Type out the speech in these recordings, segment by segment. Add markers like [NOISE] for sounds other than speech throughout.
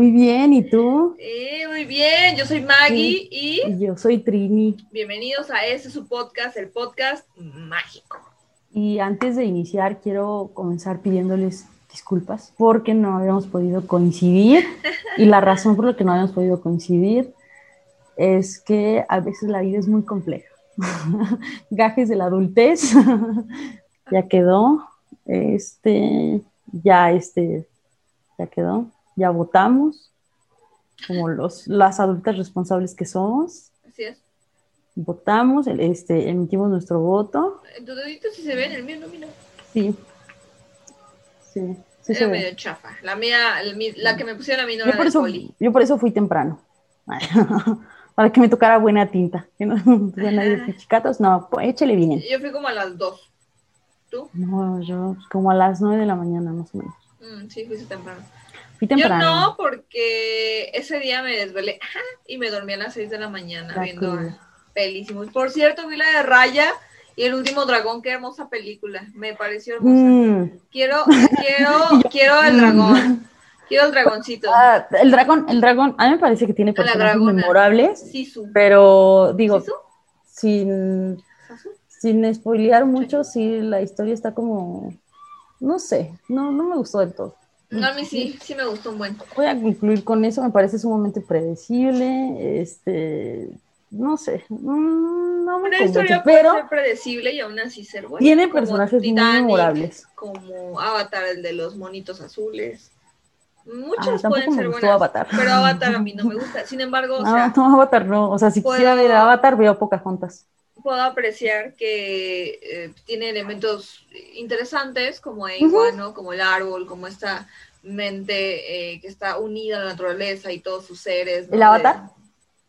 Muy bien, ¿y tú? Eh, muy bien, yo soy Maggie y... y yo soy Trini. Bienvenidos a este su podcast, el podcast mágico. Y antes de iniciar, quiero comenzar pidiéndoles disculpas porque no habíamos podido coincidir. [LAUGHS] y la razón por la que no habíamos podido coincidir es que a veces la vida es muy compleja. [LAUGHS] Gajes de la adultez, [LAUGHS] ya quedó. Este, ya este, ya quedó, ya votamos, como los, las adultas responsables que somos. Así es. Votamos, este, emitimos nuestro voto. Tu dedito sí se ve, en el mío no, mira. Sí. Sí, sí Era se medio ve. chafa. La mía, mi- la que me pusieron a mí no Yo era por, eso, poli. yo por eso fui temprano. [LAUGHS] Para que me tocara buena tinta. Que no [LAUGHS] nadie pichicatos. No, pues, échale bien. Yo fui como a las dos. ¿Tú? No, yo como a las nueve de la mañana más o menos. Mm, sí, fuiste temprano. Fui Yo no, porque ese día me desvelé y me dormí a las 6 de la mañana Ah, viendo cool. pelísimos. Por cierto, vi la de Raya y el último dragón, qué hermosa película. Me pareció hermosa. Mm. Quiero, [LAUGHS] quiero, quiero el dragón. Quiero el dragoncito. Ah, el dragón, el dragón, a mí me parece que tiene A la personajes memorables, Sisu. pero digo, ¿Sisu? sin, ¿Sasu? sin spoilear mucho, sí, la historia está como, no sé, no, no me gustó del todo. No, a mí sí, sí me gustó un buen. Voy a concluir con eso, me parece sumamente predecible, este, no sé, mm, no me Una convence, historia puede pero ser predecible y aún así ser buena. tiene personajes muy Titanic, memorables. Como Avatar, el de los monitos azules. Ah, Muchas tampoco pueden me ser gustó buenas. Avatar. Pero Avatar a mí no me gusta. Sin embargo, o No, [LAUGHS] sea, no, Avatar no, o sea, si puedo- quisiera ver Avatar, veo Pocahontas. Puedo apreciar que eh, tiene elementos interesantes como Ewa, ¿no? Como el árbol, como esta mente eh, que está unida a la naturaleza y todos sus seres. ¿no? ¿El Avatar?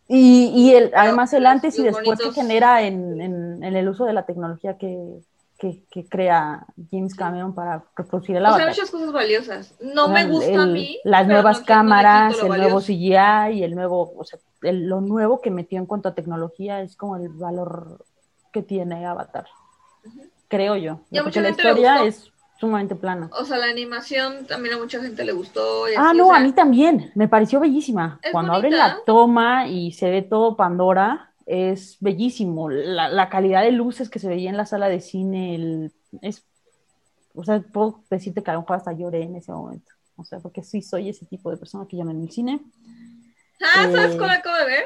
Y, y el, además el los- antes y después que genera en, en- en el uso de la tecnología que, que- que crea James Cameron para reproducir el O sea, Avatar. muchas cosas valiosas. No me El- gusta a mí. Las nuevas no le cámaras, el nuevo. CGI y el nuevo, o sea, el- lo nuevo que metió en cuanto a tecnología es como el valor que tiene Avatar. Creo yo. Y a Porque mucha la gente le historia gustó. es sumamente plana. O sea, la animación también a mucha gente le gustó. y Ah, así, no, o sea, a mí también. Me pareció bellísima. Cuando abren bonita. la toma y se ve todo Pandora, es bellísimo. La, la calidad de luces que se veía en la sala de cine, el- es, o sea, puedo decirte que a lo mejor hasta lloré en ese momento. O sea, porque sí soy ese tipo de persona que llama en el cine. Ah, ¿sabes Eh, cuál acabo de ver?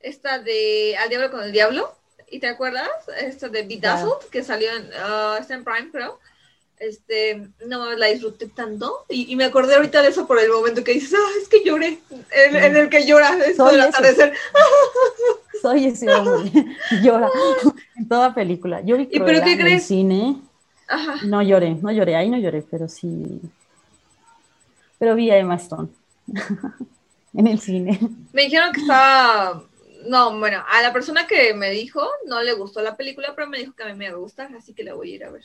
Esta de Al Diablo con el Diablo. ¿Y te acuerdas? Esta de Bedazzled, que salió en, ah, está en Prime, creo. Este, no la disfruté tanto. Y, y me acordé ahorita de eso por el momento que dices, ah, es que lloré. En, en el que lloras, esto Soy del atardecer. [LAUGHS] Soy ese hombre. [LAUGHS] Llora [LAUGHS] en toda película. Yo vi ¿Y pero qué en el crees? cine. Ajá. No lloré, no lloré, ahí no lloré, pero sí. Pero vi a Emma Stone en el cine. Me dijeron que estaba. No, bueno, a la persona que me dijo no le gustó la película, pero me dijo que a mí me gusta, así que la voy a ir a ver.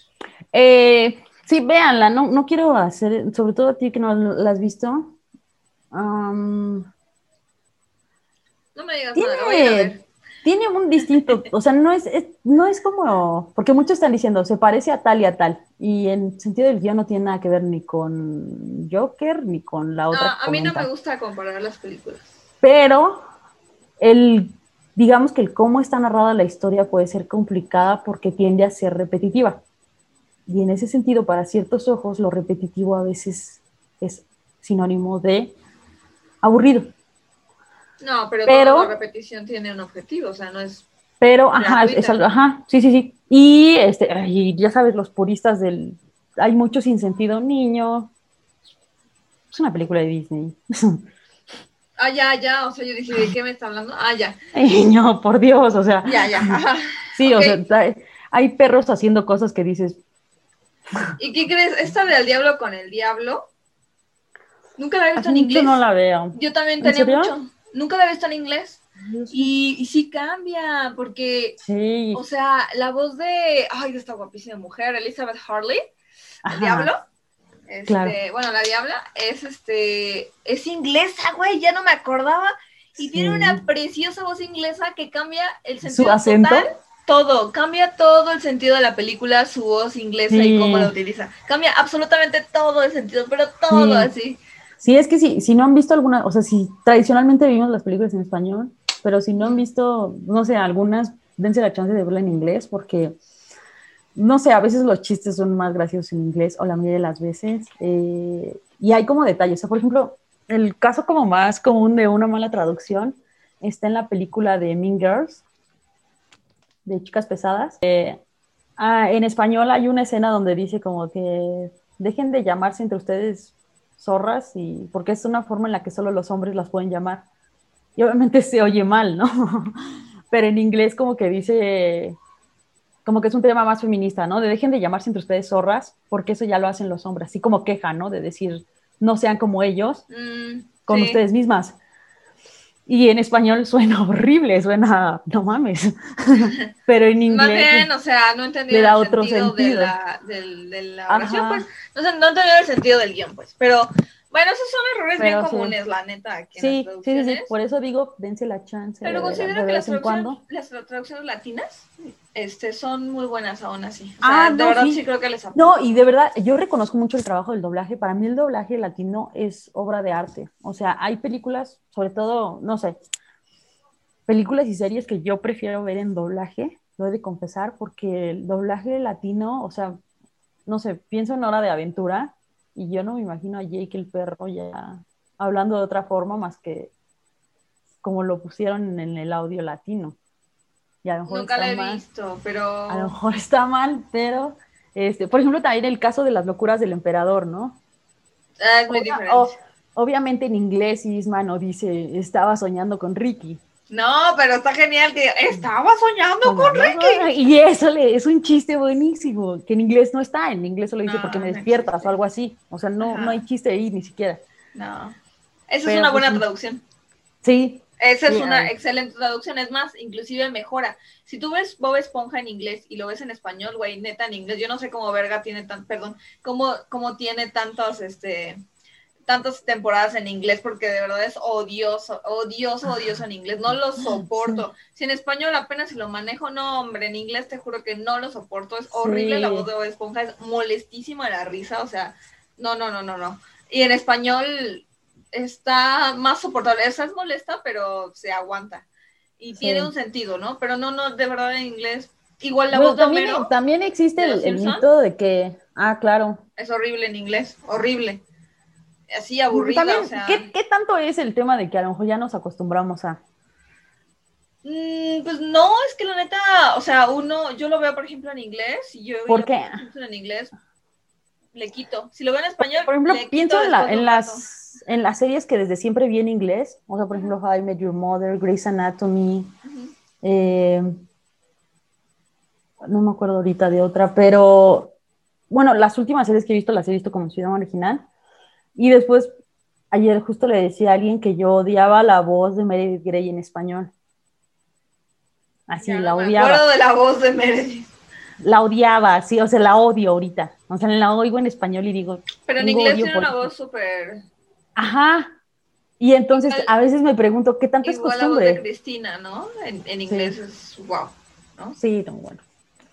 Eh, sí, véanla, no, no quiero hacer, sobre todo a ti que no la has visto. No me digas Tiene- nada, voy a ver. tiene un distinto, o sea, no es, es- no es como, porque muchos están diciendo, se parece a tal y a tal, y en sentido del guion no tiene nada que ver ni con Joker ni con la otra. No, a mí no me gusta comparar las películas. pero el, digamos que el cómo está narrada la historia puede ser complicada porque tiende a ser repetitiva. Y en ese sentido, para ciertos ojos, lo repetitivo a veces es sinónimo de aburrido. No, pero, Pero- toda la repetición tiene un objetivo, o sea, no es. Pero, ajá, es ajá, sí, sí, sí. Y este, y ya sabes, los puristas del. Hay mucho sin sentido, niño. Es una película de Disney. [LAUGHS] Ah, ya, ya, o sea, yo dije, ¿de qué me está hablando? Ah, ya, [LAUGHS] niño, por Dios, o sea. ya, ya. ajá. Sí, o sea, hay- perros haciendo cosas que dices, ¿Y qué crees? Esta de Al Diablo con el Diablo, nunca la he visto en inglés. no la veo. Yo también ¿En tenía mucho. Nunca la he visto en inglés. Y, y sí cambia, porque, Sí, o sea, la voz de, ay, de esta guapísima mujer, Elizabeth Harley, el Ajá. Diablo. Este, Claro. Bueno, la Diabla es este, es inglesa, güey, ya no me acordaba. Y tiene una preciosa voz inglesa que cambia el su sentido acento. total. Todo, cambia todo el sentido de la película, su voz inglesa Sí. y cómo la utiliza. Cambia absolutamente todo el sentido, pero todo Sí. así. Sí, es que si, si no han visto alguna, o sea, si tradicionalmente vimos las películas en español, pero si no han visto, no sé, algunas, dense la chance de verla en inglés porque, no sé, a veces los chistes son más graciosos en inglés o la mayoría de las veces. Eh, y hay como detalles. O sea, por ejemplo, el caso como más común de una mala traducción está en la película de Mean Girls, de Chicas Pesadas. Eh, ah, en español hay una escena donde dice como que dejen de llamarse entre ustedes zorras y porque es una forma en la que solo los hombres las pueden llamar. Y obviamente se oye mal, ¿no? [LAUGHS] Pero en inglés como que dice, como que es un tema más feminista, ¿no? De dejen de llamarse entre ustedes zorras, porque eso ya lo hacen los hombres, así como queja, ¿no? De decir, no sean como ellos, mm, con ustedes mismas. Y en español suena [LAUGHS] horrible, suena, no mames. [LAUGHS] Pero en inglés. Más bien, o sea, no entendí el otro sentido, de la, de, la oración, pues. No, sé, no entendí el sentido del guion, pues. Pero bueno, esos son errores bien comunes, la neta. Aquí sí, sí, sí, por eso digo, dense la chance. Pero considero que las traducciones, las traducciones latinas este, son muy buenas aún así. O sea, ah, de verdad sí. creo que les apunto. No, y de verdad, yo reconozco mucho el trabajo del doblaje. Para mí el doblaje latino es obra de arte. O sea, hay películas, sobre todo, no sé, películas y series que yo prefiero ver en doblaje, lo he de confesar, porque el doblaje latino, o sea, no sé, pienso en Hora de Aventura y yo no me imagino a Jake el perro ya hablando de otra forma más que como lo pusieron en el audio latino. Y a lo mejor Nunca está he visto, pero... A lo mejor [LAUGHS] está mal, pero... Este, por ejemplo, también el caso de las locuras del emperador, ¿no? Ah, es muy diferente. obviamente en inglés Isma no dice, estaba soñando con Ricky. No, pero está genial que estaba soñando con Ricky. Y eso le, es un chiste buenísimo, que en inglés no está, en inglés solo dice porque me despiertas o algo así. O sea, no, no hay chiste ahí ni siquiera. No. Esa es una buena pues, traducción. Sí. Esa es una excelente traducción, es más, inclusive mejora. Si tú ves Bob Esponja en inglés y lo ves en español, güey, neta en inglés, yo no sé cómo verga tiene tan, perdón, cómo, cómo tiene tantos, este, tantas temporadas en inglés porque de verdad es odioso, odioso, odioso en inglés. No lo soporto. Si en español apenas si lo manejo, no, hombre, en inglés te juro que no lo soporto. Es horrible la voz de Esponja, es molestísima la risa, o sea, no, no, no, no, no. Y en español está más soportable. Esa es molesta, pero se aguanta. Y tiene un sentido, ¿no? Pero no, no, de verdad en inglés. Igual la voz también, de también existe el, el mito de que, ah, claro. Es horrible en inglés, horrible así aburrida. ¿qué, tanto es el tema de que a lo mejor ya nos acostumbramos a? Mm, pues no, es que la neta, o sea, uno, yo lo veo por ejemplo en inglés y yo ¿Por qué? en inglés le quito. Si lo veo en español, por ejemplo, pienso en, las en las series que desde siempre vi en inglés, o sea, por ejemplo, How I Met Your Mother, Grey's Anatomy, eh, no me acuerdo ahorita de otra, pero bueno, las últimas series que he visto las he visto como ciudad original. Y después, ayer justo le decía a alguien que yo odiaba la voz de Meredith Grey en español. Así, la odiaba. Me acuerdo de la voz de Meredith. La odiaba, sí, o sea, la odio ahorita. O sea, la oigo en español y digo. Pero en inglés tiene una voz súper. Ajá. Y entonces a veces me pregunto, ¿qué tanto es costumbre? la voz de Cristina, ¿no? En, inglés es wow, ¿no? Sí, tan bueno.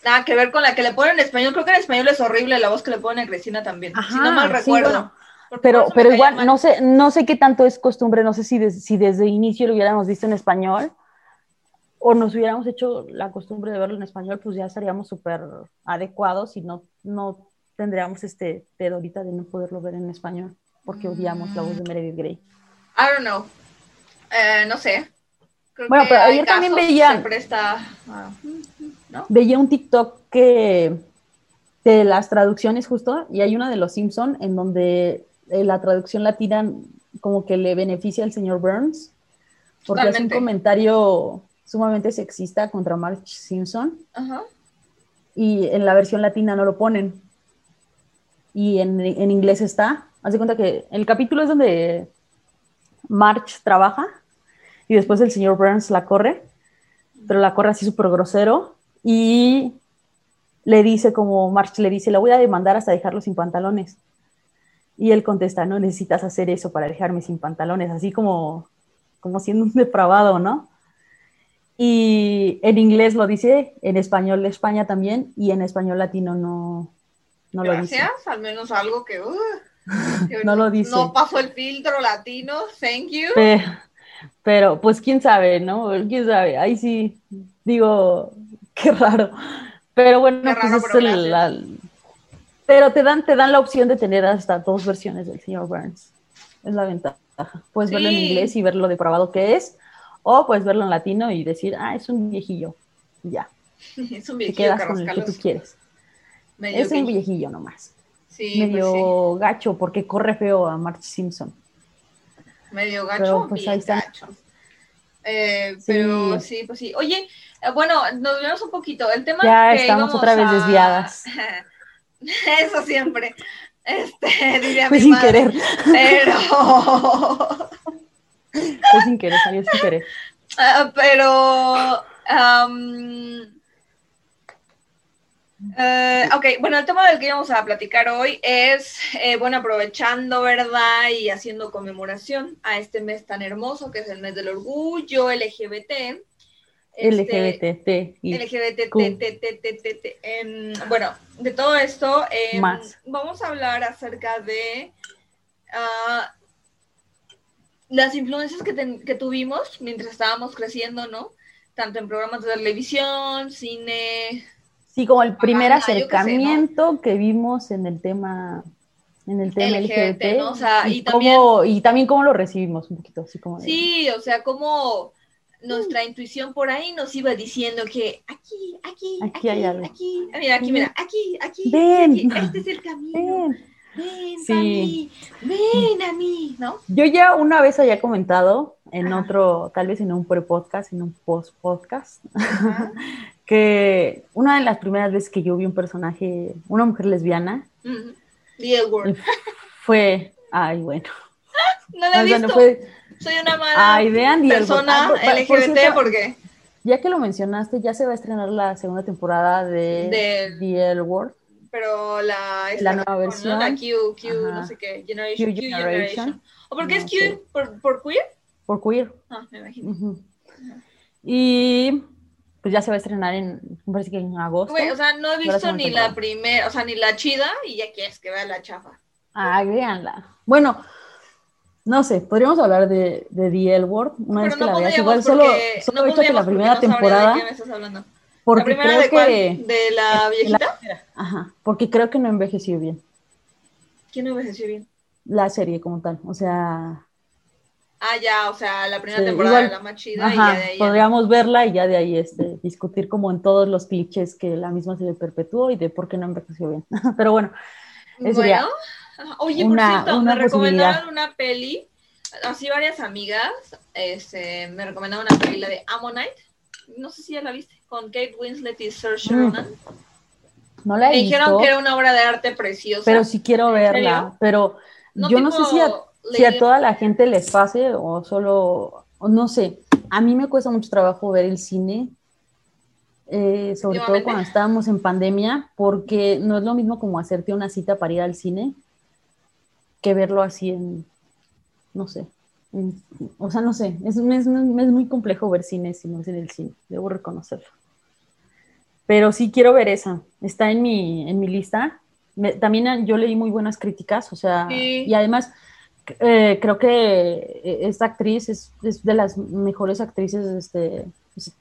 Nada que ver con la que le ponen en español. Creo que en español es horrible la voz que le ponen a Cristina también. Ajá, si no mal recuerdo. Pero, pero igual, no sé, no sé qué tanto es costumbre, no sé si, si desde inicio lo hubiéramos visto en español o nos hubiéramos hecho la costumbre de verlo en español, pues ya estaríamos súper adecuados y no, no tendríamos este pedo ahorita de no poderlo ver en español, porque odiamos la voz de Meredith Grey. I don't know. Eh, no sé. bueno, pero ayer también veía. Veía un TikTok que de las traducciones justo, y hay una de los Simpson en donde eh, la traducción latina como que le beneficia al señor Burns, porque hace un comentario sumamente sexista contra Marge Simpson. Y en la versión latina no lo ponen. Y en, inglés está. Haz de cuenta que el capítulo es donde March trabaja y después el señor Burns la corre, pero la corre así súper grosero y le dice como March le dice, la voy a demandar hasta dejarlo sin pantalones. Y él contesta, no necesitas hacer eso para dejarme sin pantalones, así como, como siendo un depravado, ¿no? Y en inglés lo dice, en español de España también, y en español latino no, no lo dice. al menos algo que... Uh. [LAUGHS] no lo dice. No pasó el filtro latino, thank you. Pero, pues quién sabe, ¿no? Quién sabe. Ahí sí, digo, [LAUGHS] qué raro. Pero bueno, pues es pero, la, pero te dan, te dan la opción de tener hasta dos versiones del señor Burns. Es la ventaja. Puedes verlo en inglés y ver lo depravado que es, o puedes verlo en latino y decir, ah, es un viejillo. Ya. [LAUGHS] es un viejillo. Te quedas con el que tú quieres. es un viejillo nomás. Sí, Medio pues gacho porque corre feo a March Simpson. Medio gacho. Pero, pues, ahí está. Eh, pero sí. pues sí. Oye, eh, bueno, nos vemos un poquito. El tema ya estamos otra vez desviadas. [LAUGHS] [LAUGHS] Eso siempre. Este, [LAUGHS] diría Fue sin querer. Pero. [LAUGHS] Fue sin querer, salió sin querer. Uh, pero. Um, uh, ok, bueno, el tema del que vamos a platicar hoy es, eh, bueno, aprovechando, ¿verdad? Y haciendo conmemoración a este mes tan hermoso que es el mes del orgullo LGBT. LGBT. LGBT. Bueno, de todo esto, em, vamos a hablar acerca de ah, las influencias que, tuvimos mientras estábamos creciendo, ¿no? Tanto en programas de televisión, cine. Sí, como el primer acercamiento que, vimos en el tema en el tema LGBT, y, también, cómo, lo recibimos un poquito, así como Sí, o sea, cómo nuestra intuición por ahí nos iba diciendo que aquí, aquí, aquí, hay algo. aquí, mira, aquí, mira, aquí, aquí, ven, este es el camino. Ven. Ven a mí, ven a mí, ¿no? Yo ya una vez había comentado en otro, tal vez en un pre-podcast, en un post-podcast, [LAUGHS] que una de las primeras veces que yo vi un personaje, una mujer lesbiana, fue, ay, bueno. [LAUGHS] no la he visto. fue, soy una mala persona ah, LGBT porque... Ya que lo mencionaste, ya se va a estrenar la segunda temporada de, The L Word. Pero la, la nueva versión. La Q, Q, no sé qué, Generation. Q Generation. ¿O por qué es Q? ¿Por, ¿Por, queer? Por queer. Ah, me imagino. Y pues ya se va a estrenar en, me parece que en agosto. o sea, no he visto ni la primera, o sea, ni la chida y ya quieres que vea la chafa. Ah, véanla. Bueno, no sé, podríamos hablar de, de The L Word una vez que la veas. Igual solo, solo he visto que la primera temporada. De qué me estás hablando. Porque ¿La primera creo de cuál? Que, ¿De la viejita? ajá, porque creo que no envejeció bien. ¿Quién no envejeció bien? La serie como tal, o sea... Ah, ya, o sea, la primera temporada igual, la más chida ajá, y ya de ahí... podríamos verla y ya de ahí este, discutir como en todos los clichés que la misma serie perpetuó y de por qué no envejeció bien. [LAUGHS] Pero bueno, eso bueno, Oye, por cierto, me recomendaron una peli, así varias amigas, este, me recomendaron una peli, la de Ammonite, no sé si ya la viste, con Kate Winslet y Saoirse mm. Ronan. No la he Me dijeron que era una obra de arte preciosa. Pero sí quiero verla, pero yo no sé si a, si a, toda la gente les pase o solo, no sé, a mí me cuesta mucho trabajo ver el cine eh, sobre todo cuando estábamos en pandemia, porque no es lo mismo como hacerte una cita para ir al cine que verlo así en, no sé, o sea, no sé, es, es, muy complejo ver cine si no es en el cine, debo reconocerlo. Pero sí quiero ver esa, está en mi, en mi lista. también yo leí muy buenas críticas, o sea, y además eh, creo que esta actriz es, es, de las mejores actrices, este, pues,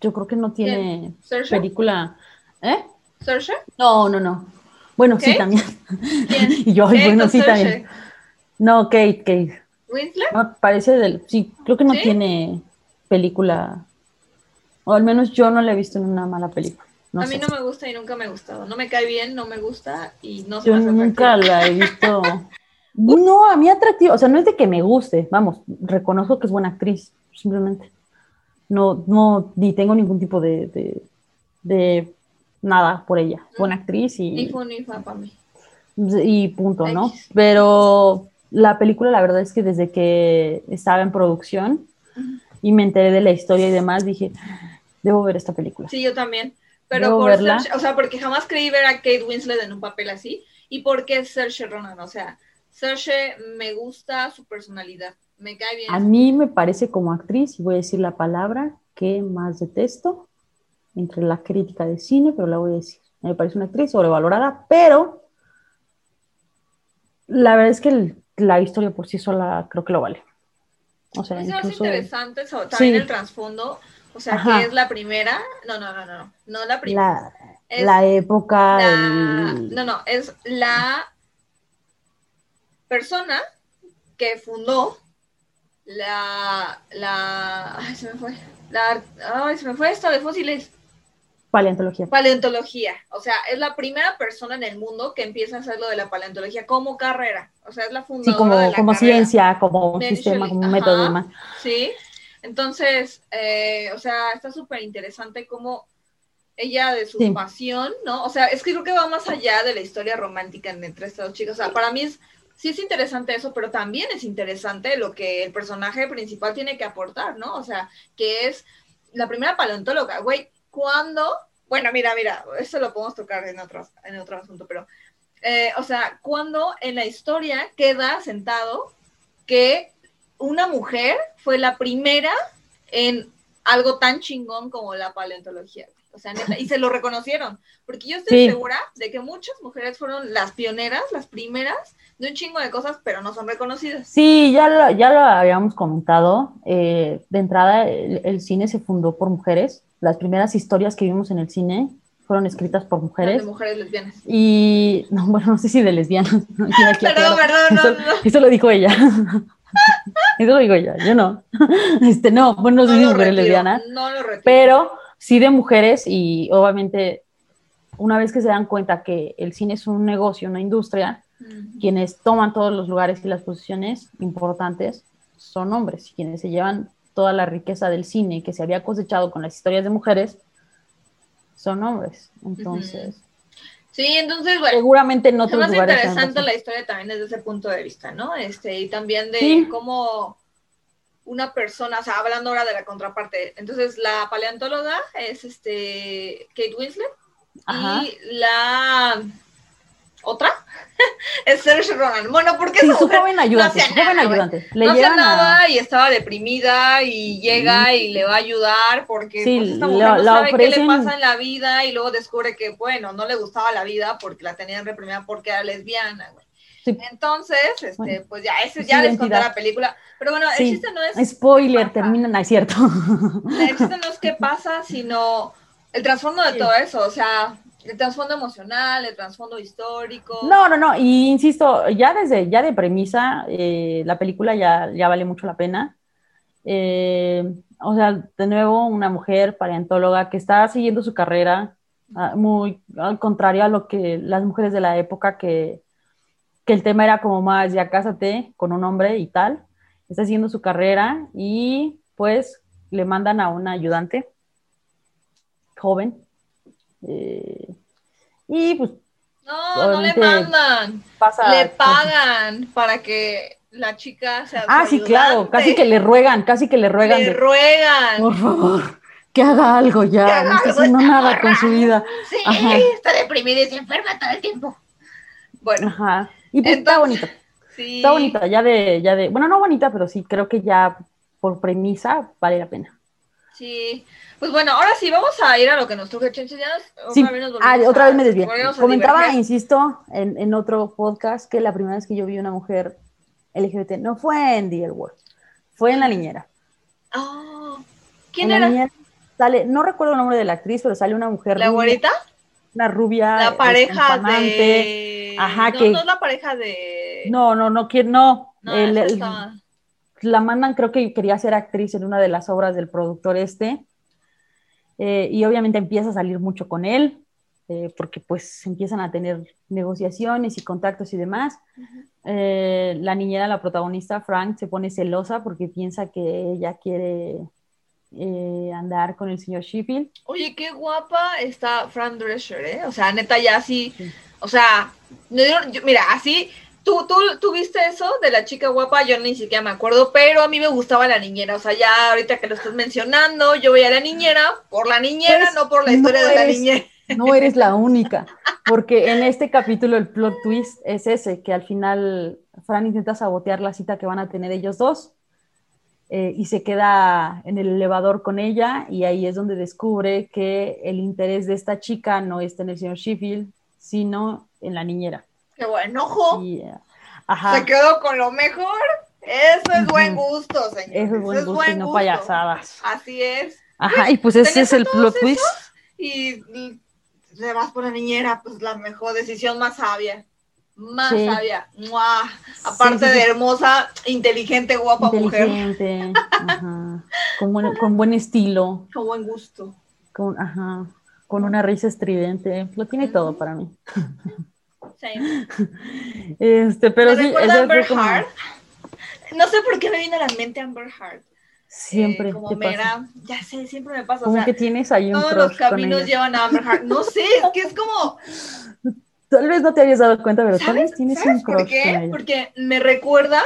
yo creo que no tiene película. ¿Eh? ¿Saoirse? No, no, no. Bueno, sí, también. ¿Quién? [LAUGHS] y yo, bueno, sí, también. No, Kate, Kate. ¿Winslet? No, parece del. Sí, creo que no tiene película. O al menos yo no la he visto en una mala película. a mí no me gusta y nunca me ha gustado. No me cae bien, no me gusta y no se Yo nunca la he visto. [LAUGHS] no, a mí atractivo. O sea, no es de que me guste. Vamos, reconozco que es buena actriz, simplemente. No, no, ni tengo ningún tipo de, de, de nada por ella. Buena actriz y. Ni fue ni para mí. Y punto, ¿no? Pero la película, la verdad es que desde que estaba en producción y me enteré de la historia y demás, dije, debo ver esta película. Sí, yo también. Pero por verla. o sea, porque jamás creí ver a Kate Winslet en un papel así. Y porque Saoirse Ronan, o sea, Saoirse me gusta su personalidad, me cae bien. A mí me parece como actriz, y voy a decir la palabra que más detesto, entre la crítica de cine, pero la voy a decir. Me parece una actriz sobrevalorada, pero la verdad es que la historia por sí sola creo que lo vale. O sea, pues incluso... es interesante también el trasfondo, o sea, que es la primera, no, no, no, no, no la primera. La, época. No, no, es la persona que fundó la, la, ay, se me fue, la, ay, se me fue esto de fósiles. Paleontología. Paleontología. O sea, es la primera persona en el mundo que empieza a hacer lo de la paleontología como carrera. O sea, es la fundadora. Sí, como, de la como ciencia, como un sistema, como un método más. Sí. Entonces, eh, o sea, está súper interesante cómo ella de su pasión, ¿no? O sea, es que creo que va más allá de la historia romántica entre estas dos chicas. O sea, para mí es, sí es interesante eso, pero también es interesante lo que el personaje principal tiene que aportar, ¿no? O sea, que es la primera paleontóloga, güey, ¿cuándo? Bueno, mira, mira, eso lo podemos tocar en otro, en otro asunto, pero, eh, o sea, ¿cuándo en la historia queda sentado que una mujer fue la primera en algo tan chingón como la paleontología? O sea, neta, y se lo reconocieron, porque yo estoy segura de que muchas mujeres fueron las pioneras, las primeras de un chingo de cosas, pero no son reconocidas. Sí, ya lo, ya lo habíamos comentado. Eh, de entrada, el, cine se fundó por mujeres. Las primeras historias que vimos en el cine fueron escritas por mujeres. De mujeres lesbianas. Y, no, bueno, no sé si de lesbianas. [LAUGHS] perdón, perdón, eso, no, eso lo dijo ella. [LAUGHS] eso lo digo yo, yo no. [LAUGHS] Este, no, bueno, no soy mujer lesbiana. No lo retiro. Pero sí de mujeres y obviamente una vez que se dan cuenta que el cine es un negocio, una industria, quienes toman todos los lugares y las posiciones importantes son hombres, y quienes se llevan toda la riqueza del cine que se había cosechado con las historias de mujeres son hombres. Entonces, Sí, entonces, bueno. Seguramente en otros es más interesante la historia también desde ese punto de vista, ¿no? Este, y también de cómo una persona, o sea, hablando ahora de la contraparte. Entonces, la paleontóloga es este Kate Winslet y la otra [LAUGHS] es Serge Ronan. Bueno, porque sí, su joven ayudante, no su joven ayudante. Le no nada y estaba deprimida y llega y le va a ayudar porque pues, esta mujer no sabe qué le pasa en la vida y luego descubre que, bueno, no le gustaba la vida porque la tenían reprimida porque era lesbiana, güey. Entonces, este, pues ya, ese ya les conté la película. Pero bueno, el chiste no es. Spoiler, termina, no es cierto. El chiste no es qué pasa, sino el trasfondo de todo eso. O sea, el trasfondo emocional, el trasfondo histórico. No, no, no. Y insisto, ya desde, ya de premisa, eh, la película ya, ya vale mucho la pena. Eh, o sea, de nuevo, una mujer paleontóloga que está siguiendo su carrera, ah, muy al contrario a lo que las mujeres de la época que que el tema era como más, ya cásate con un hombre y tal, está haciendo su carrera y pues le mandan a una ayudante joven. Eh, y pues... No, no le mandan, le pagan para que la chica sea... Ah, sí, claro, casi que le ruegan, casi que le ruegan. Le ruegan. Por favor que haga algo ya, no está haciendo nada con su vida. Sí, está deprimida y se enferma todo el tiempo. Bueno, Ajá. Y pues está bonito. Sí. Está bonita, ya de, ya de, bueno, no bonita, pero sí, creo que ya por premisa vale la pena. Sí, pues bueno, ahora sí, vamos a ir a lo que nos truje Chenche. Ya sí. otra vez, ah, otra vez me desvié. Comentaba, insisto, en, en, otro podcast que la primera vez que yo vi una mujer LGBT no fue en The World, fue en La Niñera. Oh, ¿quién era? sale, no recuerdo el nombre de la actriz, pero sale una mujer. ¿La güerita? Una rubia. La pareja de Ajá, no, que... No es la pareja de... No, no, no, no. no la mandan, creo que quería ser actriz en una de las obras del productor este. Eh, y obviamente empieza a salir mucho con él, eh, porque pues empiezan a tener negociaciones y contactos y demás. Eh, la niñera, la protagonista, Frank, se pone celosa porque piensa que ella quiere andar con el señor Sheffield. Oye, qué guapa está Fran Drescher, ¿eh? O sea, neta, ya sí. O sea, mira, así, tú, tú, tú viste eso de la chica guapa, yo ni siquiera me acuerdo, pero a mí me gustaba la niñera. O sea, ya ahorita que lo estás mencionando, yo voy a la niñera por la niñera, pues, no por la historia de la niñera. No eres la única, porque en este capítulo el plot twist es ese, que al final Fran intenta sabotear la cita que van a tener ellos dos. Eh, y se queda en el elevador con ella y ahí es donde descubre que el interés de esta chica no está en el señor Sheffield, sino en la niñera. ¡Qué buen ojo! Eh, se quedó con lo mejor. Eso es buen gusto, señor. Eso es buen gusto y no payasadas. Así es. Ajá, y pues ese es el plot twist. Y le vas por la niñera, pues la mejor decisión más sabia. Más sabia. Aparte de hermosa, inteligente, guapa inteligente, mujer. Ajá. Con, buen, con buen estilo. Con buen gusto. Con, ajá, con una risa estridente. Lo tiene todo para mí. [LAUGHS] [LAUGHS] Este, pero sí, Amber No sé por qué me vino a la mente Amber Heart. Siempre. Eh, como Mera, ya sé, siempre me pasa. Como o sea, que tienes ahí un Todos los caminos llevan a Amber Heart. No sé, es que es como. Tal vez no te habías dado cuenta, pero tal vez tienes un crush por qué? Porque me recuerda.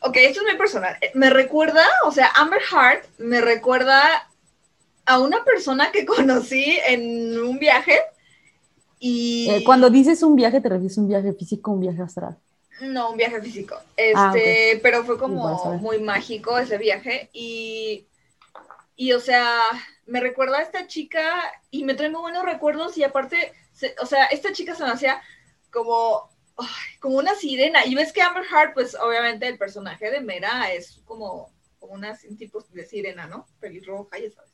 Ok, esto es muy personal. Me recuerda, o sea, Amber Heart me recuerda a una persona que [LAUGHS] conocí en un viaje. Y... Eh, cuando dices un viaje, ¿te refieres a un viaje físico o un viaje astral? No, un viaje físico. Ah, este, pero fue como muy mágico ese viaje. Y, y, o sea, me recuerda a esta chica y me trae muy buenos recuerdos. Y aparte, o sea, esta chica se me hacía como, como una sirena. Y ves que Amber Heart, pues obviamente el personaje de Mera es como, como una un tipo de sirena, ¿no? Pelirroja, ya sabes.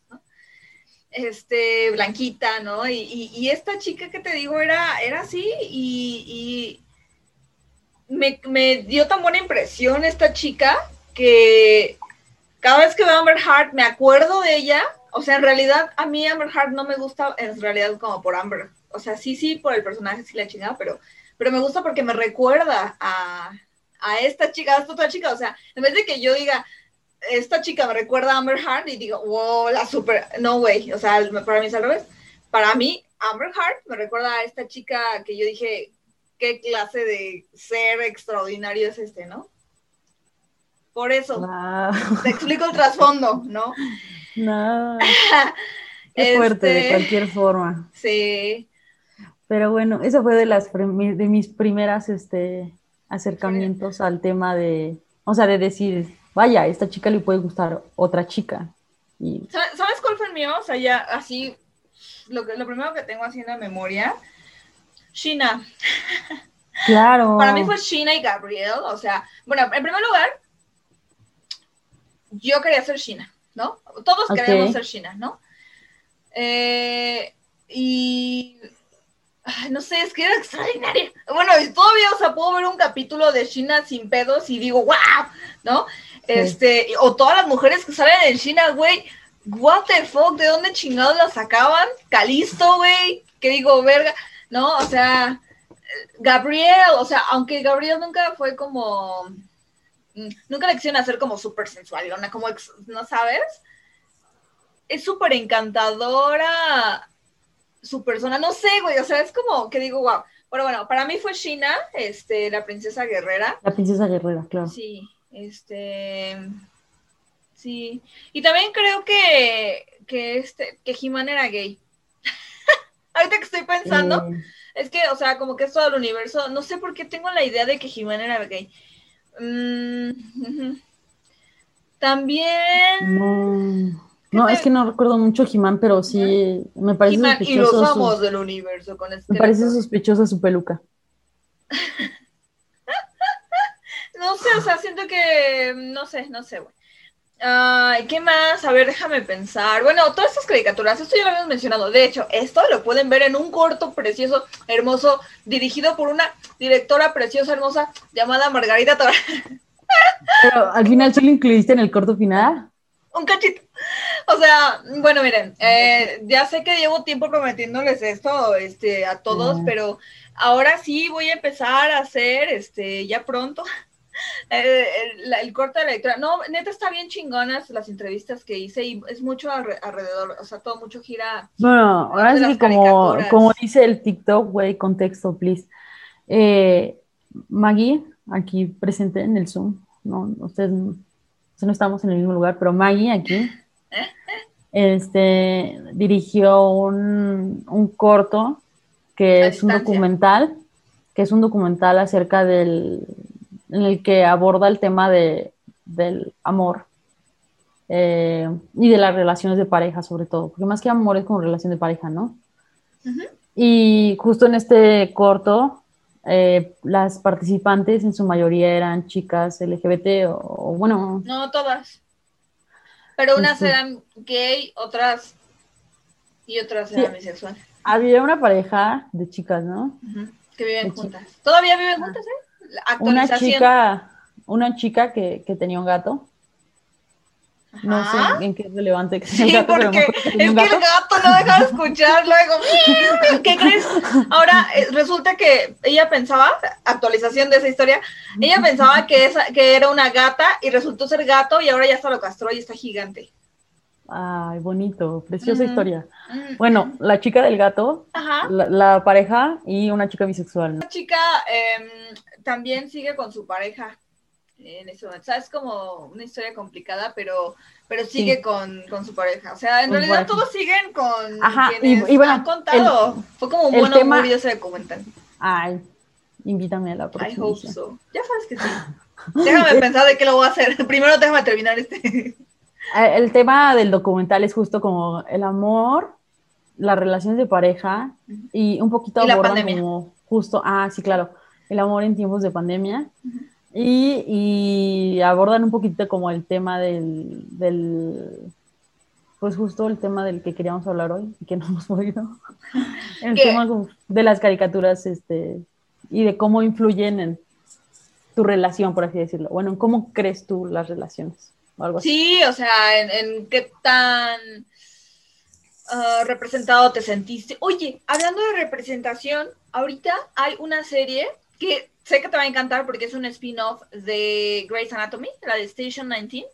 Este, blanquita, ¿no? Y, esta chica que te digo era, era así y me, dio tan buena impresión esta chica que cada vez que veo a Amber Heart me acuerdo de ella. O sea, en realidad a mí Amber Heart no me gusta en realidad como por Amber. O sea, sí, sí, por el personaje sí la chingada, pero, pero me gusta porque me recuerda a, esta chica, a esta otra chica. O sea, en vez de que yo diga, esta chica me recuerda a Amber Heart y digo, wow, la super, no way. O sea, para mí es al revés. Para mí, Amber Heart me recuerda a esta chica que yo dije, qué clase de ser extraordinario es este, ¿no? Por eso, te explico el trasfondo, ¿no? No. [LAUGHS] Qué fuerte, de este, cualquier forma. Sí. Pero bueno, eso fue de las de mis primeras este, acercamientos al tema de, o sea, de decir, vaya, a esta chica le puede gustar otra chica. Y... ¿Sabes cuál fue el mío? O sea, ya así, lo, que, lo primero que tengo así en la memoria Sheena. [LAUGHS] Claro. Para mí fue Sheena y Gabriel. O sea, bueno, en primer lugar, yo quería ser Sheena, ¿no? Todos queríamos ser Sheena, ¿no? Eh, y no sé, es que era extraordinaria. Bueno, todavía, o sea, puedo ver un capítulo de Sheena sin pedos y digo, wow, ¿no? Este, o todas las mujeres que salen en Sheena, güey, what the fuck, ¿de dónde chingados las sacaban? Calisto, güey, que digo, verga. ¿no? O sea, Gabriel, o sea, aunque Gabriel nunca fue como, mm, nunca le quisieron hacer como súper sensual, como, ¿no sabes? Es súper encantadora su persona, no sé, güey, o sea, es como que digo, wow. Pero bueno, para mí fue Shina, este, la princesa guerrera. La princesa guerrera, claro. Sí, este, sí. Y también creo que, que este, que He-Man era gay. [LAUGHS] Ahorita que estoy pensando, es que, o sea, como que es todo el universo, no sé por qué tengo la idea de que He-Man era gay. Mm, también... No. es que no recuerdo mucho He-Man, pero sí me parece sospechoso. Y los amos del universo con este. Me parece sospechosa su peluca. [LAUGHS] no sé, o sea, siento que. No sé, no sé, güey. Ay, ¿qué más? A ver, déjame pensar. Bueno, todas estas caricaturas, esto ya lo habíamos mencionado. De hecho, esto lo pueden ver en un corto precioso, hermoso, dirigido por una directora preciosa, hermosa, llamada Margarita Torres. Pero al final sí lo incluiste en el corto final. Un cachito. O sea, bueno, miren, eh, ya sé que llevo tiempo prometiéndoles esto este, a todos, pero ahora sí voy a empezar a hacer, este, ya pronto, [LAUGHS] eh, el, corte de la lectura. No, neta está bien chingonas las entrevistas que hice y es mucho alrededor, o sea, todo mucho gira. Bueno, ahora sí como, como dice el TikTok, güey, contexto, please. Eh, Maggie, aquí presente en el Zoom, no, ustedes no estamos en el mismo lugar, pero Maggie aquí [LAUGHS] este, dirigió un, un corto que es un documental, que es un documental acerca del, en el que aborda el tema de, del amor eh, y de las relaciones de pareja sobre todo, porque más que amor es como relación de pareja, ¿no? Y justo en este corto eh, las participantes en su mayoría eran chicas LGBT o, bueno. No, todas. Pero unas eran gay, otras y otras eran bisexuales. Había una pareja de chicas, ¿no? Que viven juntas. ¿Todavía viven juntas, eh? Una chica, una chica que, que tenía un gato no sé en qué es relevante que sea sí, gato, porque es que el gato no deja de escuchar luego. [LAUGHS] ¿Qué crees? Ahora eh, resulta que ella pensaba, actualización de esa historia, ella pensaba que, esa, que era una gata y resultó ser gato y ahora ya se lo castró y está gigante. Ay, bonito, preciosa historia. Bueno, la chica del gato, la, pareja y una chica bisexual. La chica em, también sigue con su pareja en ese momento. O sea, es como una historia complicada, pero, pero sigue con, con, su pareja. O sea, en realidad todos siguen con Ajá, y, bueno, han contado. Fue como un buen tema... ese documental. Ay, invítame a la próxima. I hope so. Ya sabes que sí. Déjame [LAUGHS] pensar de qué lo voy a hacer. [LAUGHS] Primero déjame terminar este. Eh, el tema del documental es justo como el amor, las relaciones de pareja y un poquito y abordan como justo, ah, sí, claro, el amor en tiempos de pandemia. Y, abordan un poquito como el tema del, pues justo el tema del que queríamos hablar hoy y que no hemos podido. [LAUGHS] El tema de las caricaturas este, y de cómo influyen en tu relación, por así decirlo. Bueno, en cómo crees tú las relaciones o algo así. Sí, o sea, en, qué tan ah, representado te sentiste. Oye, hablando de representación, ahorita hay una serie que sé que te va a encantar porque es un spin-off de Grey's Anatomy, la de Station 19.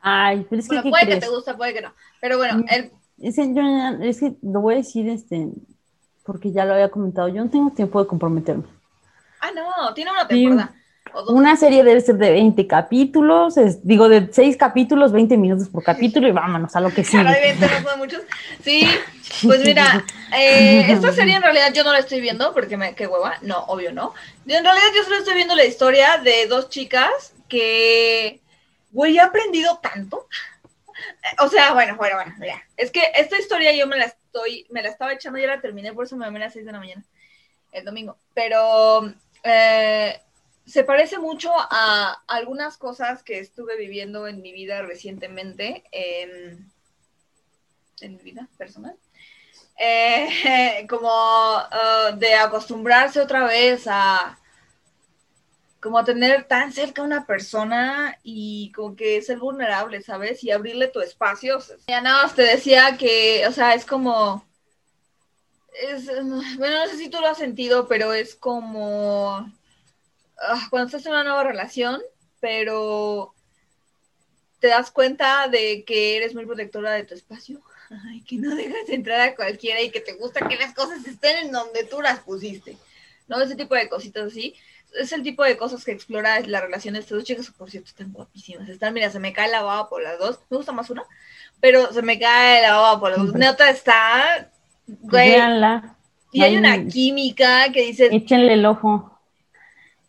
Ay, pero es que. puede que te guste, puede que no. Pero bueno, mm, el... es, que yo, es que lo voy a decir este, porque ya lo había comentado. Yo no tengo tiempo de comprometerme. Ah, no, tiene una temporada. Una serie debe ser de 20 capítulos, digo, de 6 capítulos, 20 minutos por capítulo y vámonos a lo que sigue. no son muchos. Sí, pues mira, eh, esta serie en realidad yo no la estoy viendo porque me, qué hueva, no, obvio no. En realidad yo solo estoy viendo la historia de dos chicas que, güey, he aprendido tanto. [LAUGHS] O sea, bueno, bueno, bueno, mira, es que esta historia yo me la estoy, me la estaba echando, ya la terminé, por eso me dormí a las 6 de la mañana, el domingo. Pero eh, se parece mucho a algunas cosas que estuve viviendo en mi vida recientemente, en mi vida personal. Eh, [LAUGHS] como uh, de acostumbrarse otra vez a como tener tan cerca a una persona y como que ser vulnerable, ¿sabes? Y abrirle tu espacio. Ya nada más te decía que, o sea, es como... Es, bueno, no sé si tú lo has sentido, pero es como Ah, cuando estás en una nueva relación, pero te das cuenta de que eres muy protectora de tu espacio. [LAUGHS] Ay, que no dejas entrar a cualquiera y que te gusta que las cosas estén en donde tú las pusiste. ¿No? Ese tipo de cositas así. Es el tipo de cosas que explora la relación de estas dos chicas, por cierto, están guapísimas. Están, mira, se me cae la baba por las dos. Me gusta más una, pero se me cae la baba por las dos. Nota está. Güey. Y hay una química que dice. Échenle el ojo.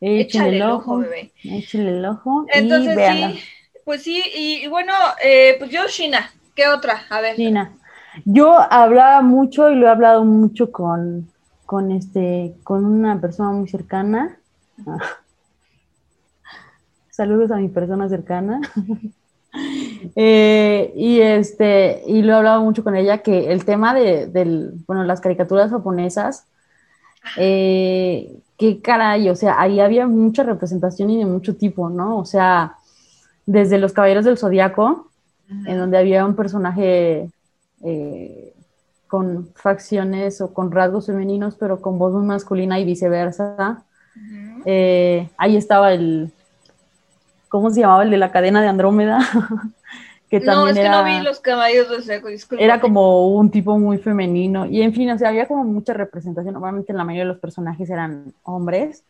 Échale el ojo, bebé. Échale el ojo. Entonces, sí, pues sí, y, bueno, eh, pues yo, Shina, ¿qué otra? A ver. Shina. Yo hablaba mucho y lo he hablado mucho con, con, este, con una persona muy cercana. [LAUGHS] Saludos a mi persona cercana. [LAUGHS] Eh, y este, y lo he hablado mucho con ella que el tema de, del, bueno, las caricaturas japonesas, eh, qué caray, o sea, ahí había mucha representación y de mucho tipo, ¿no? O sea, desde los Caballeros del Zodiaco, en donde había un personaje eh, con facciones o con rasgos femeninos, pero con voz masculina y viceversa. Eh, ahí estaba el, ¿cómo se llamaba? El de la cadena de Andrómeda. [LAUGHS] que no, es que no vi los caballos del Zodiaco, disculpa. Era como un tipo muy femenino. Y en fin, o sea, había como mucha representación. Normalmente la mayoría de los personajes eran hombres.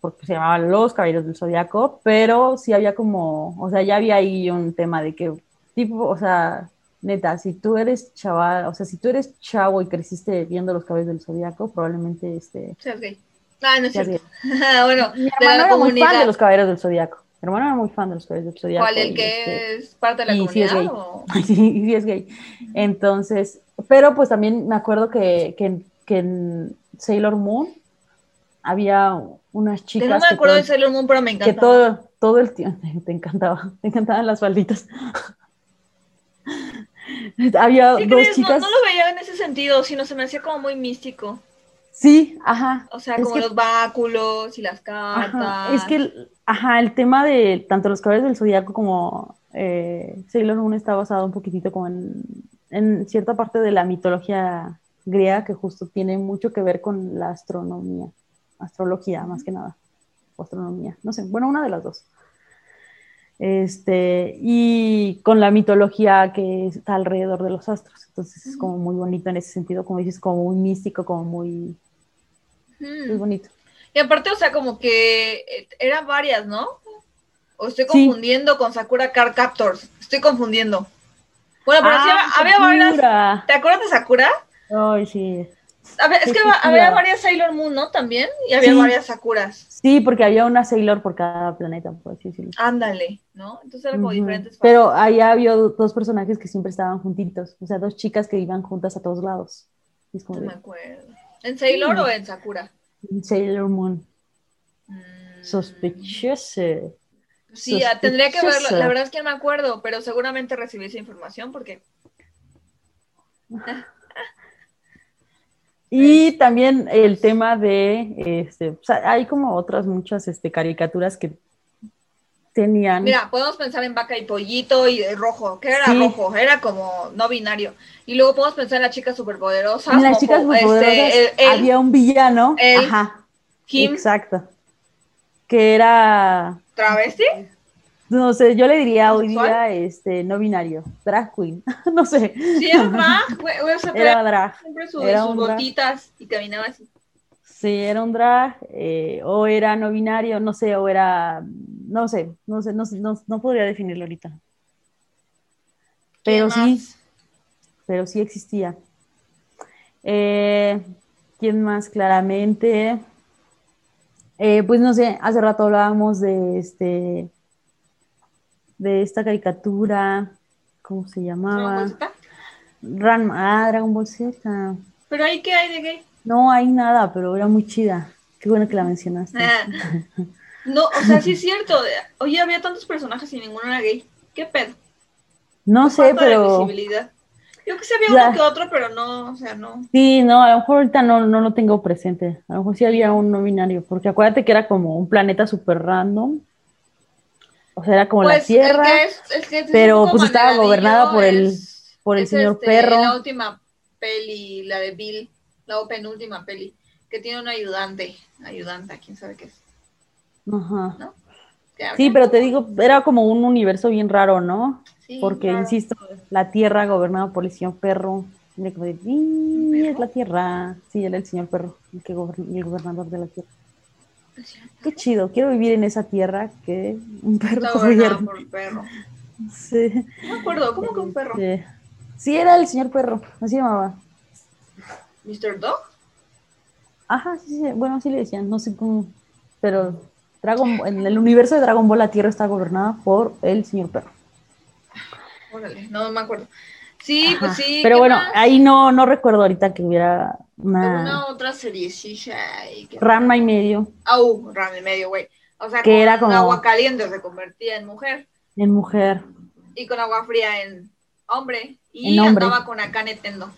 Porque se llamaban los caballeros del zodiaco. Pero sí había como, o sea, ya había ahí un tema de que, tipo, o sea, neta, si tú eres chaval, o sea, si tú eres chavo y creciste viendo los caballeros del zodiaco, probablemente este. Seas gay. Ah, no es cierto. [LAUGHS] bueno, Mi hermano era muy fan de los caballeros del zodiaco. Mi hermano era muy fan de los Caballeros del Zodiaco. ¿Cuál? ¿El que este, es parte de la comunidad? Sí es gay. [LAUGHS] Sí, sí es gay. Entonces, pero pues también me acuerdo que, que, que en Sailor Moon había unas chicas. no me acuerdo de Sailor Moon, pero me encantaba. Que todo, todo el tiempo, [LAUGHS] te encantaba, te encantaban las falditas. [LAUGHS] había dos chicas. No, lo veía en ese sentido, sino se me hacía como muy místico. Sí, ajá. O sea, como los báculos y las cartas. es que, ajá, el tema de tanto los caballos del zodiaco como eh, Sailor Moon está basado un poquitito como en, en cierta parte de la mitología griega que justo tiene mucho que ver con la astronomía, astrología más que nada, o astronomía, no sé, bueno, una de las dos. Este, y con la mitología que está alrededor de los astros. Entonces es como muy bonito en ese sentido, como dices, como muy místico, como muy, muy bonito. Y aparte, o sea, como que eh, eran varias, ¿no? O estoy confundiendo con Sakura Card Captors. Estoy confundiendo. Bueno, pero sí ah, había varias. ¿Te acuerdas de Sakura? Ay, sí. es que había varias Sailor Moon, ¿no? También. Y había varias Sakuras. Sí, porque había una Sailor por cada planeta, por así decirlo. Ándale, ¿no? Entonces eran como diferentes. Pero ahí había dos personajes que siempre estaban juntitos. O sea, dos chicas que iban juntas a todos lados. no me acuerdo. ¿En Sailor o en Sakura? En Sailor Moon. Mm. Sospechoso. Sí, tendría que verlo. La verdad es que no me acuerdo, pero seguramente recibí esa información porque. [LAUGHS] Y también el tema de, este, o sea, hay como otras muchas este, caricaturas que tenían. Mira, podemos pensar en vaca y pollito y rojo. ¿Qué era rojo? Era como no binario. Y luego podemos pensar en las chicas superpoderosas. En las chicas este, superpoderosas había un villano. Ajá. Exacto. Que era. ¿Travesti? No sé, yo le diría hoy día este, no binario, drag queen, [LAUGHS] no sé. Sí, era drag, o sea, era drag. Siempre sus, botitas y caminaba así. Sí, era un drag, eh, o era no binario, no sé, o era, no sé, no sé, no, no, no podría definirlo ahorita. Pero sí, pero sí existía. Eh, ¿Quién más claramente? Eh, pues no sé, hace rato hablábamos de este de esta caricatura, ¿cómo se llamaba? ¿Dragon ah, Dragon Ball Z. ¿Pero ahí qué hay de gay? No hay nada, pero era muy chida. Qué bueno que la mencionaste. Ah. [LAUGHS] No, o sea, sí es cierto. Oye, había tantos personajes y ninguno era gay. ¿Qué pedo? No sé, pero... Yo que sé, había uno que otro, pero no, o sea, no. Sí, no, a lo mejor ahorita no, no lo tengo presente. A lo mejor sí había un no binario, porque acuérdate que era como un planeta súper random o sea, era como la pues, Tierra, pero pues estaba gobernada por el, por el señor este, perro. La última peli, la de Bill, la penúltima peli, que tiene un ayudante, ayudante, quién sabe qué es. Ajá. Sí, pero te digo, era como un universo bien raro, ¿no? Sí, Porque, insisto, la Tierra gobernada por el señor perro. es la Tierra. Sí, era el señor perro, el, que el gobernador de la Tierra. Qué chido, quiero vivir en esa tierra que un perro Está por perro. Sí. No me acuerdo, ¿cómo que un perro? Sí. era el señor perro, así llamaba. ¿Mr. Dog? Ajá, sí, sí, bueno, así le decían, no sé cómo, pero Dragon, en el universo de Dragon Ball la Tierra está gobernada por el señor perro. Órale, no me acuerdo. Sí, pues sí. Pero bueno, ahí no, no recuerdo ahorita que hubiera una... Una otra serie, sí, Rama y medio. Ah, uh, Rama y medio, güey. O sea, que con era como... agua caliente se convertía en mujer. En mujer. Y con agua fría en hombre. Y andaba con Akane Tendo.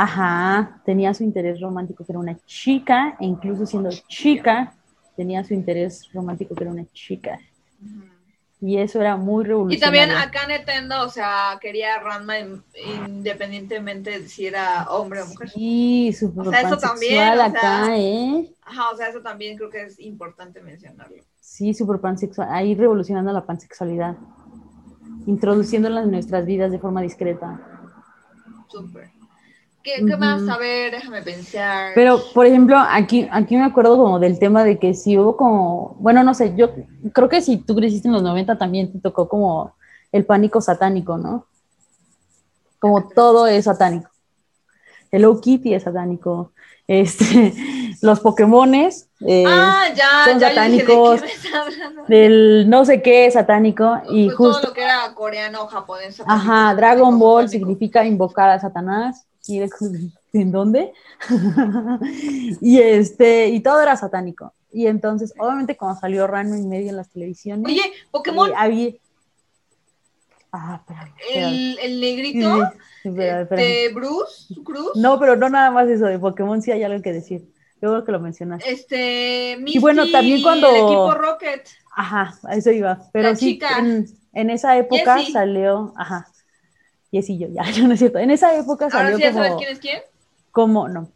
Ajá, tenía su interés romántico que era una chica, e incluso siendo chica, tenía su interés romántico que era una chica. Y eso era muy revolucionario. Y también acá Nintendo, o sea, quería a Ranma independientemente de si era hombre o mujer. Sí, súper o sea, eso también, acá, ¿eh? Ajá, o sea, eso también creo que es importante mencionarlo. Sí, súper pansexual, ahí revolucionando la pansexualidad, introduciéndola en nuestras vidas de forma discreta. Súper. ¿Qué, más? A ver, déjame pensar. Pero, por ejemplo, aquí, aquí me acuerdo como del tema de que si hubo como, bueno, no sé, yo creo que si tú creciste en los 90 también te tocó como el pánico satánico, ¿no? Como todo es satánico. El Kitty es satánico. Este, [LAUGHS] los Pokémones eh, ah, ya, son satánicos. del no sé qué es satánico. y pues justo. Todo lo que era coreano, japonés. Ajá, Dragon Ball significa invocar a Satanás. [LAUGHS] ¿en dónde? [LAUGHS] y este, y todo era satánico. Y entonces, obviamente, cuando salió Rano y medio en las televisiones. Oye, Pokémon. eh, había... Ah, espérame, espérame. El, el negrito Sí, espérame, Bruce Cruz. No, pero no nada más eso, de Pokémon sí hay algo que decir. Yo creo que lo mencionaste. Este, Misty, bueno, también cuando- El equipo Rocket. Ajá, a eso iba. Pero La sí, chica. en, en esa época Jessie. salió, ajá. Y así yo, ya, [LAUGHS] no es cierto. En esa época Ahora salió sí ya como, sabes quién es quién. como, no.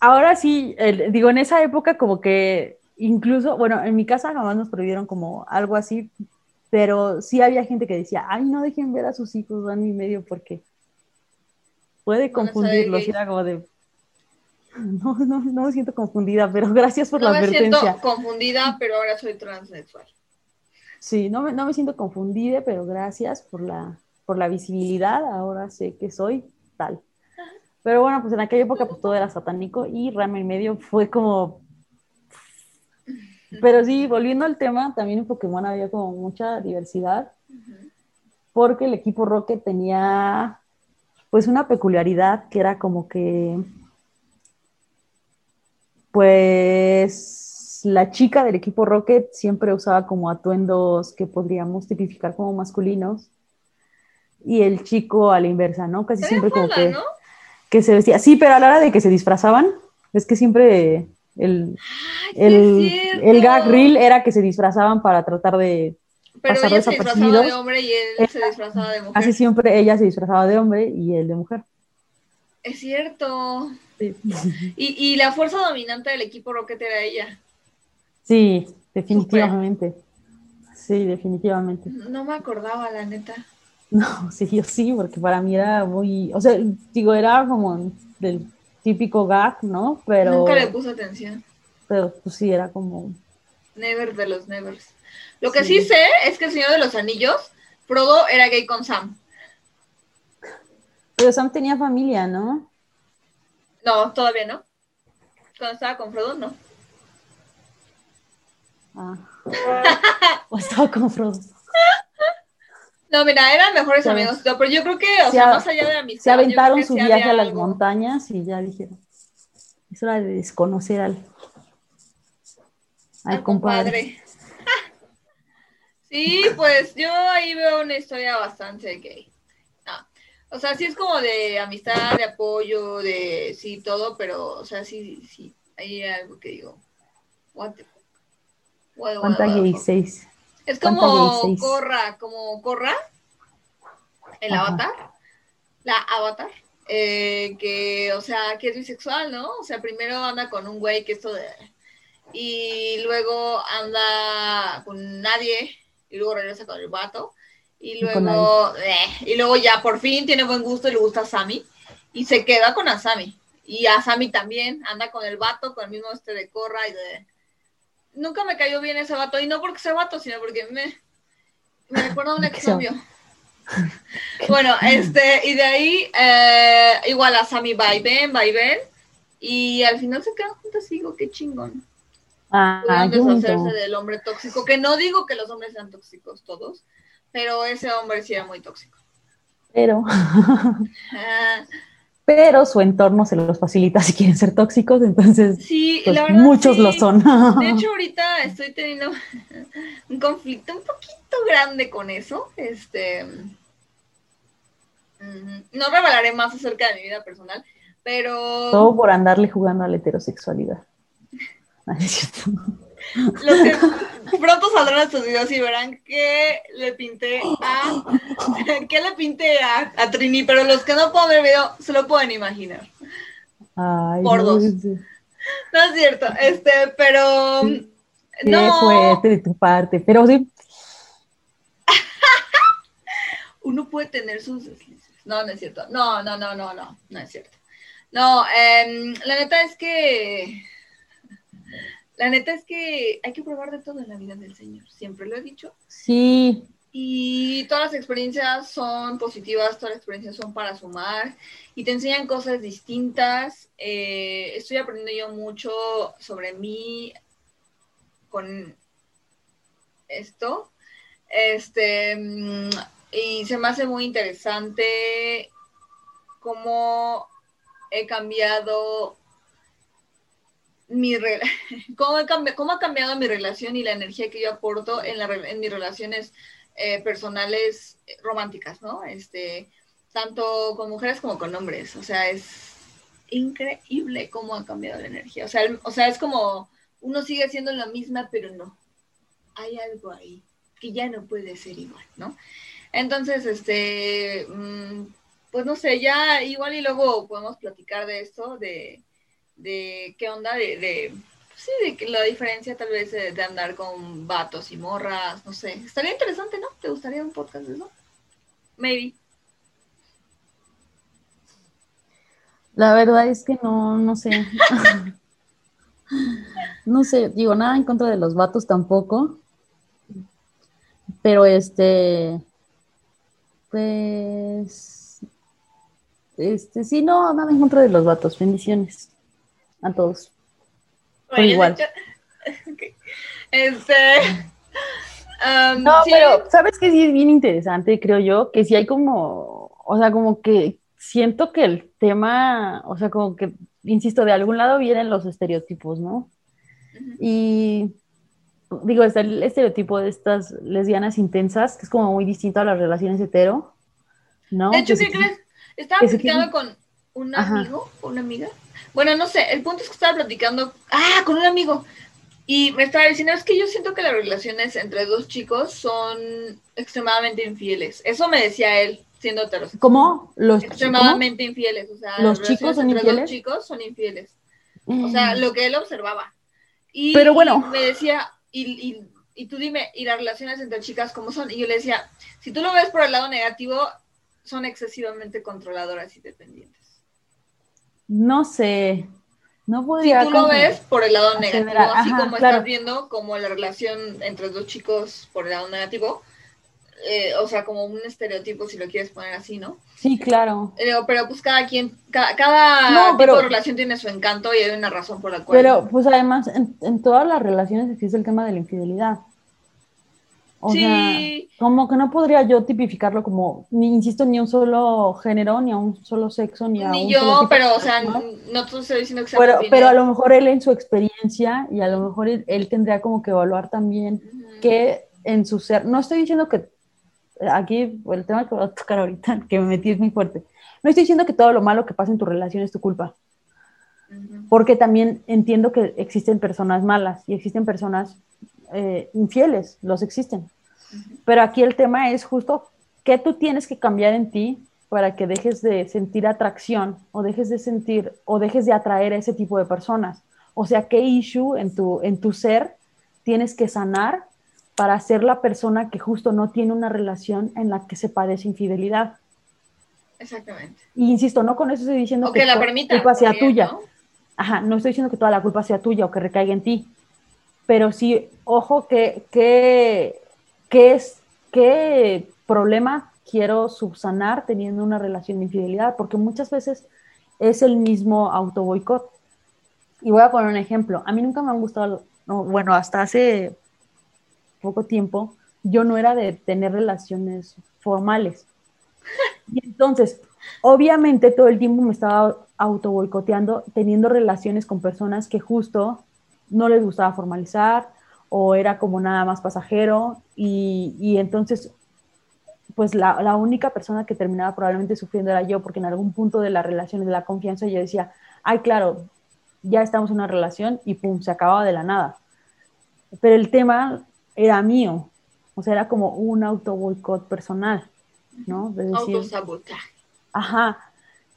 Ahora sí, digo, en esa época como que incluso, bueno, en mi casa jamás nos prohibieron como algo así, pero sí había gente que decía, ay, no dejen ver a sus hijos año y medio porque puede Van confundirlos. Era como de, no, no, no me siento confundida, pero [LAUGHS] gracias por No la me siento advertencia. confundida, pero ahora soy transexual. Sí, no me, no me siento confundida, pero gracias por la, por la visibilidad. Ahora sé que soy tal. Pero bueno, pues en aquella época pues todo era satánico y Rama y medio fue como... Pero sí, volviendo al tema, también en Pokémon había como mucha diversidad porque el equipo Rocket tenía pues una peculiaridad que era como que pues la chica del equipo Rocket siempre usaba como atuendos que podríamos tipificar como masculinos y el chico a la inversa, ¿no? Casi siempre como que, ¿no? que se vestía. Sí, pero a la hora de que se disfrazaban, es que siempre el, el, el gag reel era que se disfrazaban para tratar de... Pero pasar ella se disfrazaba de hombre y él se disfrazaba de mujer. Casi siempre ella se disfrazaba de hombre y él de mujer. Es cierto. Sí, Y, y la fuerza dominante del equipo Rocket era ella. Sí, definitivamente. Sí, definitivamente. No me acordaba, la neta. No, [LAUGHS] sí, yo sí, porque para mí era muy, o sea, digo, era como del típico gag, ¿no? Pero, Nunca le puse atención. pero pues sí, era como, Never de los nevers. Lo que Sí. sí sé es que el Señor de los Anillos, Frodo era gay con Sam. pero Sam tenía familia, ¿no? No, todavía no. Cuando estaba con Frodo, no. Ah. [LAUGHS] o estaba con Frodo. No, mira, eran mejores amigos, todo, pero yo creo que, o se sea, más allá de amistad. Se aventaron su viaje a las algo. montañas y ya dijeron, es hora de desconocer al, al, Al compadre. compadre. [LAUGHS] sí, pues yo ahí veo una historia bastante gay. No, O sea, sí es como de amistad, de apoyo, de sí, todo, pero, o sea, sí, sí, hay algo que digo. What the- what- what- ¿Cuánta what gay seis? Es ¿Cuánta como? Corra, como Corra, el Ajá. avatar, la avatar, eh, que, o sea, que es bisexual, ¿no? O sea, primero anda con un güey que esto de... Y luego anda con nadie, y luego regresa con el vato, y luego, eh, y luego ya por fin tiene buen gusto y le gusta a Sammy, y se queda con Asami. Y a Sammy también, anda con el vato, con el mismo este de Corra y de... Nunca me cayó bien ese vato, y no porque sea vato, sino porque me, me recuerda a un [LAUGHS] exnovio. [LAUGHS] bueno, este, y de ahí, eh, igual a Sammy va y ven, va y ven, y al final se quedan juntos y digo, qué chingón. Ah, deshacerse del hombre tóxico, que no digo que los hombres sean tóxicos todos, pero ese hombre sí era muy tóxico. Pero, [LAUGHS] Ah, pero su entorno se los facilita si quieren ser tóxicos, entonces sí, pues, verdad. muchos sí. lo son. De hecho, [LAUGHS] ahorita estoy teniendo [LAUGHS] un conflicto un poquito grande con eso. Este. mm, No revelaré más acerca de mi vida personal, pero Todo por andarle jugando a la heterosexualidad. [LAUGHS] Es cierto. [LAUGHS] los que pronto saldrán estos videos y verán que le pinté a. [LAUGHS] que le pinté a, a Trini, pero los que no puedan ver el video se lo pueden imaginar. Ay, Por no, dos. No es cierto, este, pero. Qué No, fuerte de tu parte, pero sí, [LAUGHS] uno puede tener sus deslices. No, no es cierto. No, no, no, no, no, no es cierto. No, em, la neta es que. La neta es que hay que probar de todo en la vida del Señor. Siempre lo he dicho. sí, Y todas las experiencias son positivas, todas las experiencias son para sumar y te enseñan cosas distintas. Eh, estoy aprendiendo yo mucho sobre mí con esto. Este, mm, y se me hace muy interesante cómo he cambiado mi [LAUGHS] cómo, cómo, ha cambiado mi relación y la energía que yo aporto en, la, en mis relaciones eh, personales románticas, ¿no? Este, tanto con mujeres como con hombres. O sea, es increíble cómo ha cambiado la energía. O sea, o sea, es como uno sigue siendo la misma, pero no. Hay algo ahí que ya no puede ser igual, ¿no? Entonces, este, mm, pues no sé, ya igual y luego podemos platicar de esto, de, de qué onda, de, sí, de que la diferencia tal vez de, andar con vatos y morras, no sé. Estaría interesante, ¿no? ¿Te gustaría un podcast de eso? Maybe. La verdad es que no, no sé. no sé, digo, nada en contra de los vatos tampoco. Pero este, pues, este, sí, no, nada en contra de los vatos. Bendiciones a todos. igual. [LAUGHS] Este. [LAUGHS] Um, no, pero sabes que sí es bien interesante, creo yo, que sí hay como, o sea, como que siento que el tema, o sea, como que, insisto, de algún lado vienen los estereotipos, ¿no? Y digo, está el estereotipo de estas lesbianas intensas, que es como muy distinto a las relaciones hetero, ¿no? De hecho, ¿qué crees? Estaba platicando con un amigo, una amiga. Bueno, no sé, el punto es que estaba platicando, ah, con un amigo. Y me estaba diciendo, es que yo siento que las relaciones entre dos chicos son extremadamente infieles. Eso me decía él, siendo heterosexual. ¿Cómo? Los, extremadamente infieles. O sea, los chicos son infieles. Dos chicos son infieles. O sea, mm. lo que él observaba. Y, Pero bueno. me decía, y, y, tú dime, ¿y las relaciones entre chicas cómo son? Y yo le decía, si tú lo ves por el lado negativo, son excesivamente controladoras y dependientes. No sé, no podría... Si tú lo ves por el lado negativo, así como estás viendo como la relación entre dos chicos por el lado negativo, eh, o sea, como un estereotipo, si lo quieres poner así, ¿no? Sí, claro. Eh, pero pues cada quien, cada, tipo de relación tiene su encanto y hay una razón por la cual. Pero pues además, en, todas las relaciones existe el tema de la infidelidad. O sí. sea, como que no podría yo tipificarlo como, ni insisto, ni a un solo género, ni a un solo sexo, ni a ni un yo, solo pero, o sea, no, no te estoy diciendo que sea pero, pero a lo mejor él en su experiencia y a lo mejor él, tendría como que evaluar también que en su ser, no estoy diciendo que aquí el tema que voy a tocar ahorita, [LAUGHS] que me metí es muy fuerte. No estoy diciendo que todo lo malo que pasa en tu relación es tu culpa, porque también entiendo que existen personas malas y existen personas eh, infieles, los existen. Pero aquí el tema es justo qué tú tienes que cambiar en ti para que dejes de sentir atracción o dejes de sentir o dejes de atraer a ese tipo de personas. O sea, qué issue en tu, en tu ser tienes que sanar para ser la persona que justo no tiene una relación en la que se padece infidelidad. Exactamente. Y insisto, no con eso estoy diciendo que, la culpa sea tuya. Ajá, no estoy diciendo que toda la culpa sea tuya o que recaiga en ti. Pero sí, ojo, que, que, es, qué problema quiero subsanar teniendo una relación de infidelidad, porque muchas veces es el mismo auto boicot. Y voy a poner un ejemplo. A mí nunca me han gustado, bueno, hasta hace poco tiempo, yo no era de tener relaciones formales. Y entonces, obviamente todo el tiempo me estaba auto boicoteando, teniendo relaciones con personas que justo no les gustaba formalizar o era como nada más pasajero y, y entonces pues la, la, única persona que terminaba probablemente sufriendo era yo, porque en algún punto de la relación, de la confianza, yo decía, ay, claro, ya estamos en una relación y pum, se acababa de la nada. Pero el tema era mío, o sea, era como un auto boicot personal, ¿no? De decir, Autosabotaje. Ajá,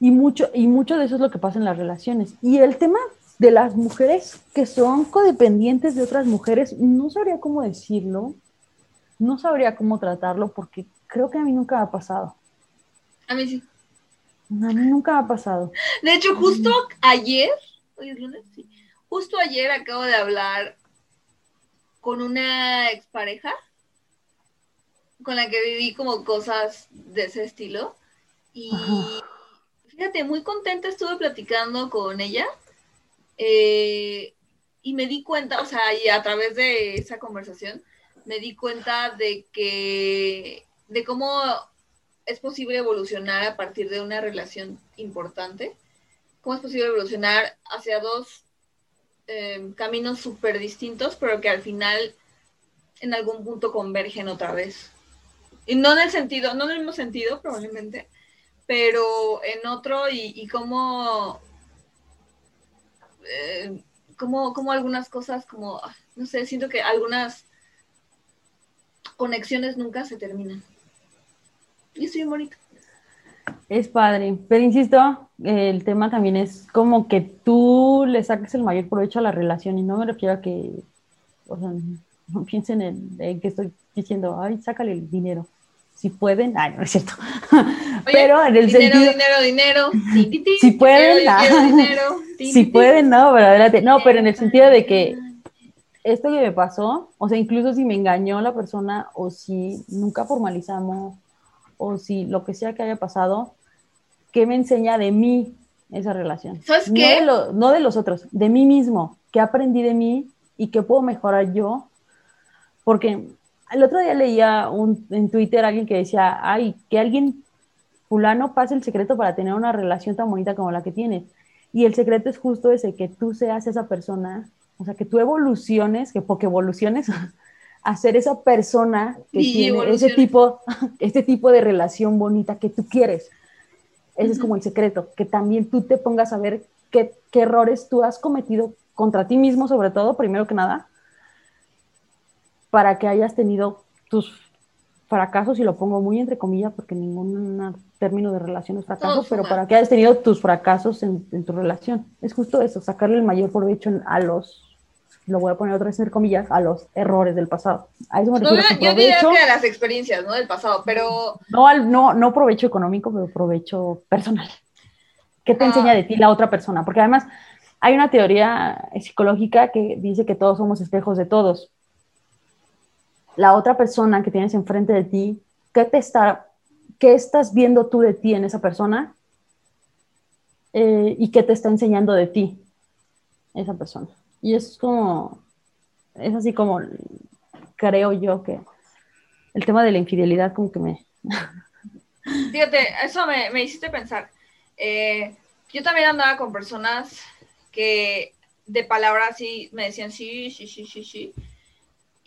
y mucho, y mucho de eso es lo que pasa en las relaciones. Y el tema de las mujeres que son codependientes de otras mujeres, no sabría cómo decirlo, no sabría cómo tratarlo, porque creo que a mí nunca ha pasado. A mí sí. A mí nunca ha pasado. De hecho, justo ayer, hoy es lunes, sí, justo ayer acabo de hablar con una expareja con la que viví como cosas de ese estilo. Y fíjate, muy contenta estuve platicando con ella. Eh, y me di cuenta, o sea, y a través de esa conversación, me di cuenta de que, de cómo es posible evolucionar a partir de una relación importante cómo es posible evolucionar hacia dos eh, caminos súper distintos, pero que al final en algún punto convergen otra vez. Y no en el sentido, no en el mismo sentido probablemente, pero en otro y, cómo, eh, como, como algunas cosas, como, no sé, siento que algunas conexiones nunca se terminan. Y es bien bonito. Es padre, pero insisto, el tema también es como que tú le saques el mayor provecho a la relación y no me refiero a que, o sea, [LAUGHS] no piensen en, que estoy diciendo, ay, sácale el dinero. Si pueden, ay, no es cierto. [LAUGHS] pero en el dinero, sentido. Dinero, dinero, [LAUGHS] Si pueden, dinero, [LAUGHS] si pueden, no, pero adelante. No, pero en el sentido de que esto que me pasó, o sea, incluso si me engañó la persona o si nunca formalizamos o si lo que sea que haya pasado, ¿qué me enseña de mí esa relación? ¿Sabes qué? No de, los otros, de mí mismo, ¿qué aprendí de mí y qué puedo mejorar yo? Porque el otro día leía un, en Twitter a alguien que decía, ay, que alguien fulano pase el secreto para tener una relación tan bonita como la que tienes. Y el secreto es justo ese, que tú seas esa persona, o sea, que tú evoluciones, que porque evoluciones [LAUGHS] a ser esa persona que tiene ese tipo, [LAUGHS] este tipo de relación bonita que tú quieres. Ese es como el secreto, que también tú te pongas a ver qué, qué errores tú has cometido contra ti mismo, sobre todo, primero que nada, para que hayas tenido tus fracasos, y lo pongo muy entre comillas, porque ningún término de relación es fracaso, pero para que hayas tenido tus fracasos en, en, tu relación. Es justo eso, sacarle el mayor provecho a los lo voy a poner otra vez entre comillas, a los errores del pasado. A eso me refiero. No, yo diría que a las experiencias, ¿no? Del pasado, pero... No, al, no, no provecho económico, pero provecho personal. ¿Qué te enseña de ti la otra persona? Porque además hay una teoría psicológica que dice que todos somos espejos de todos. La otra persona que tienes enfrente de ti, ¿qué te está, qué estás viendo tú de ti en esa persona? Eh, y qué te está enseñando de ti esa persona. Y es como, es así como creo yo que el tema de la infidelidad como que me... [LAUGHS] Fíjate, eso me, me hiciste pensar. Eh, yo también andaba con personas que de palabras sí me decían sí, sí, sí, sí, sí.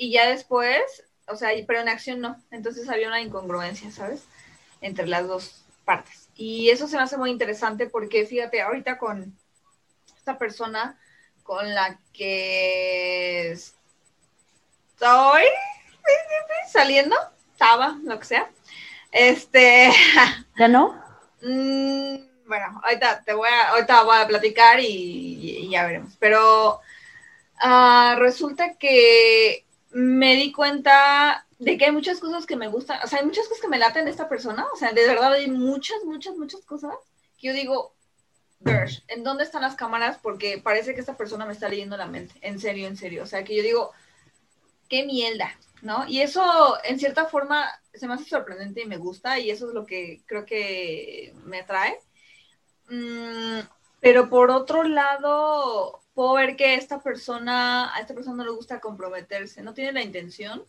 Y ya después, o sea, pero en acción no. Entonces había una incongruencia, ¿sabes? Entre las dos partes. Y eso se me hace muy interesante porque fíjate, ahorita con esta persona con la que estoy saliendo, estaba, lo que sea. Este. [LAUGHS] ¿Ya no? Mm, bueno, ahorita te voy a, ahorita voy a platicar y, ya veremos. Pero ah, resulta que me di cuenta de que hay muchas cosas que me gustan, o sea, hay muchas cosas que me laten de esta persona, o sea, de verdad hay muchas, muchas, muchas cosas que yo digo, ¿en dónde están las cámaras? Porque parece que esta persona me está leyendo la mente, en serio, en serio. O sea, que yo digo, qué mierda, ¿no? Y eso, en cierta forma, se me hace sorprendente y me gusta, y eso es lo que creo que me atrae. Mm, pero por otro lado, puedo ver que esta persona, a esta persona no le gusta comprometerse, no tiene la intención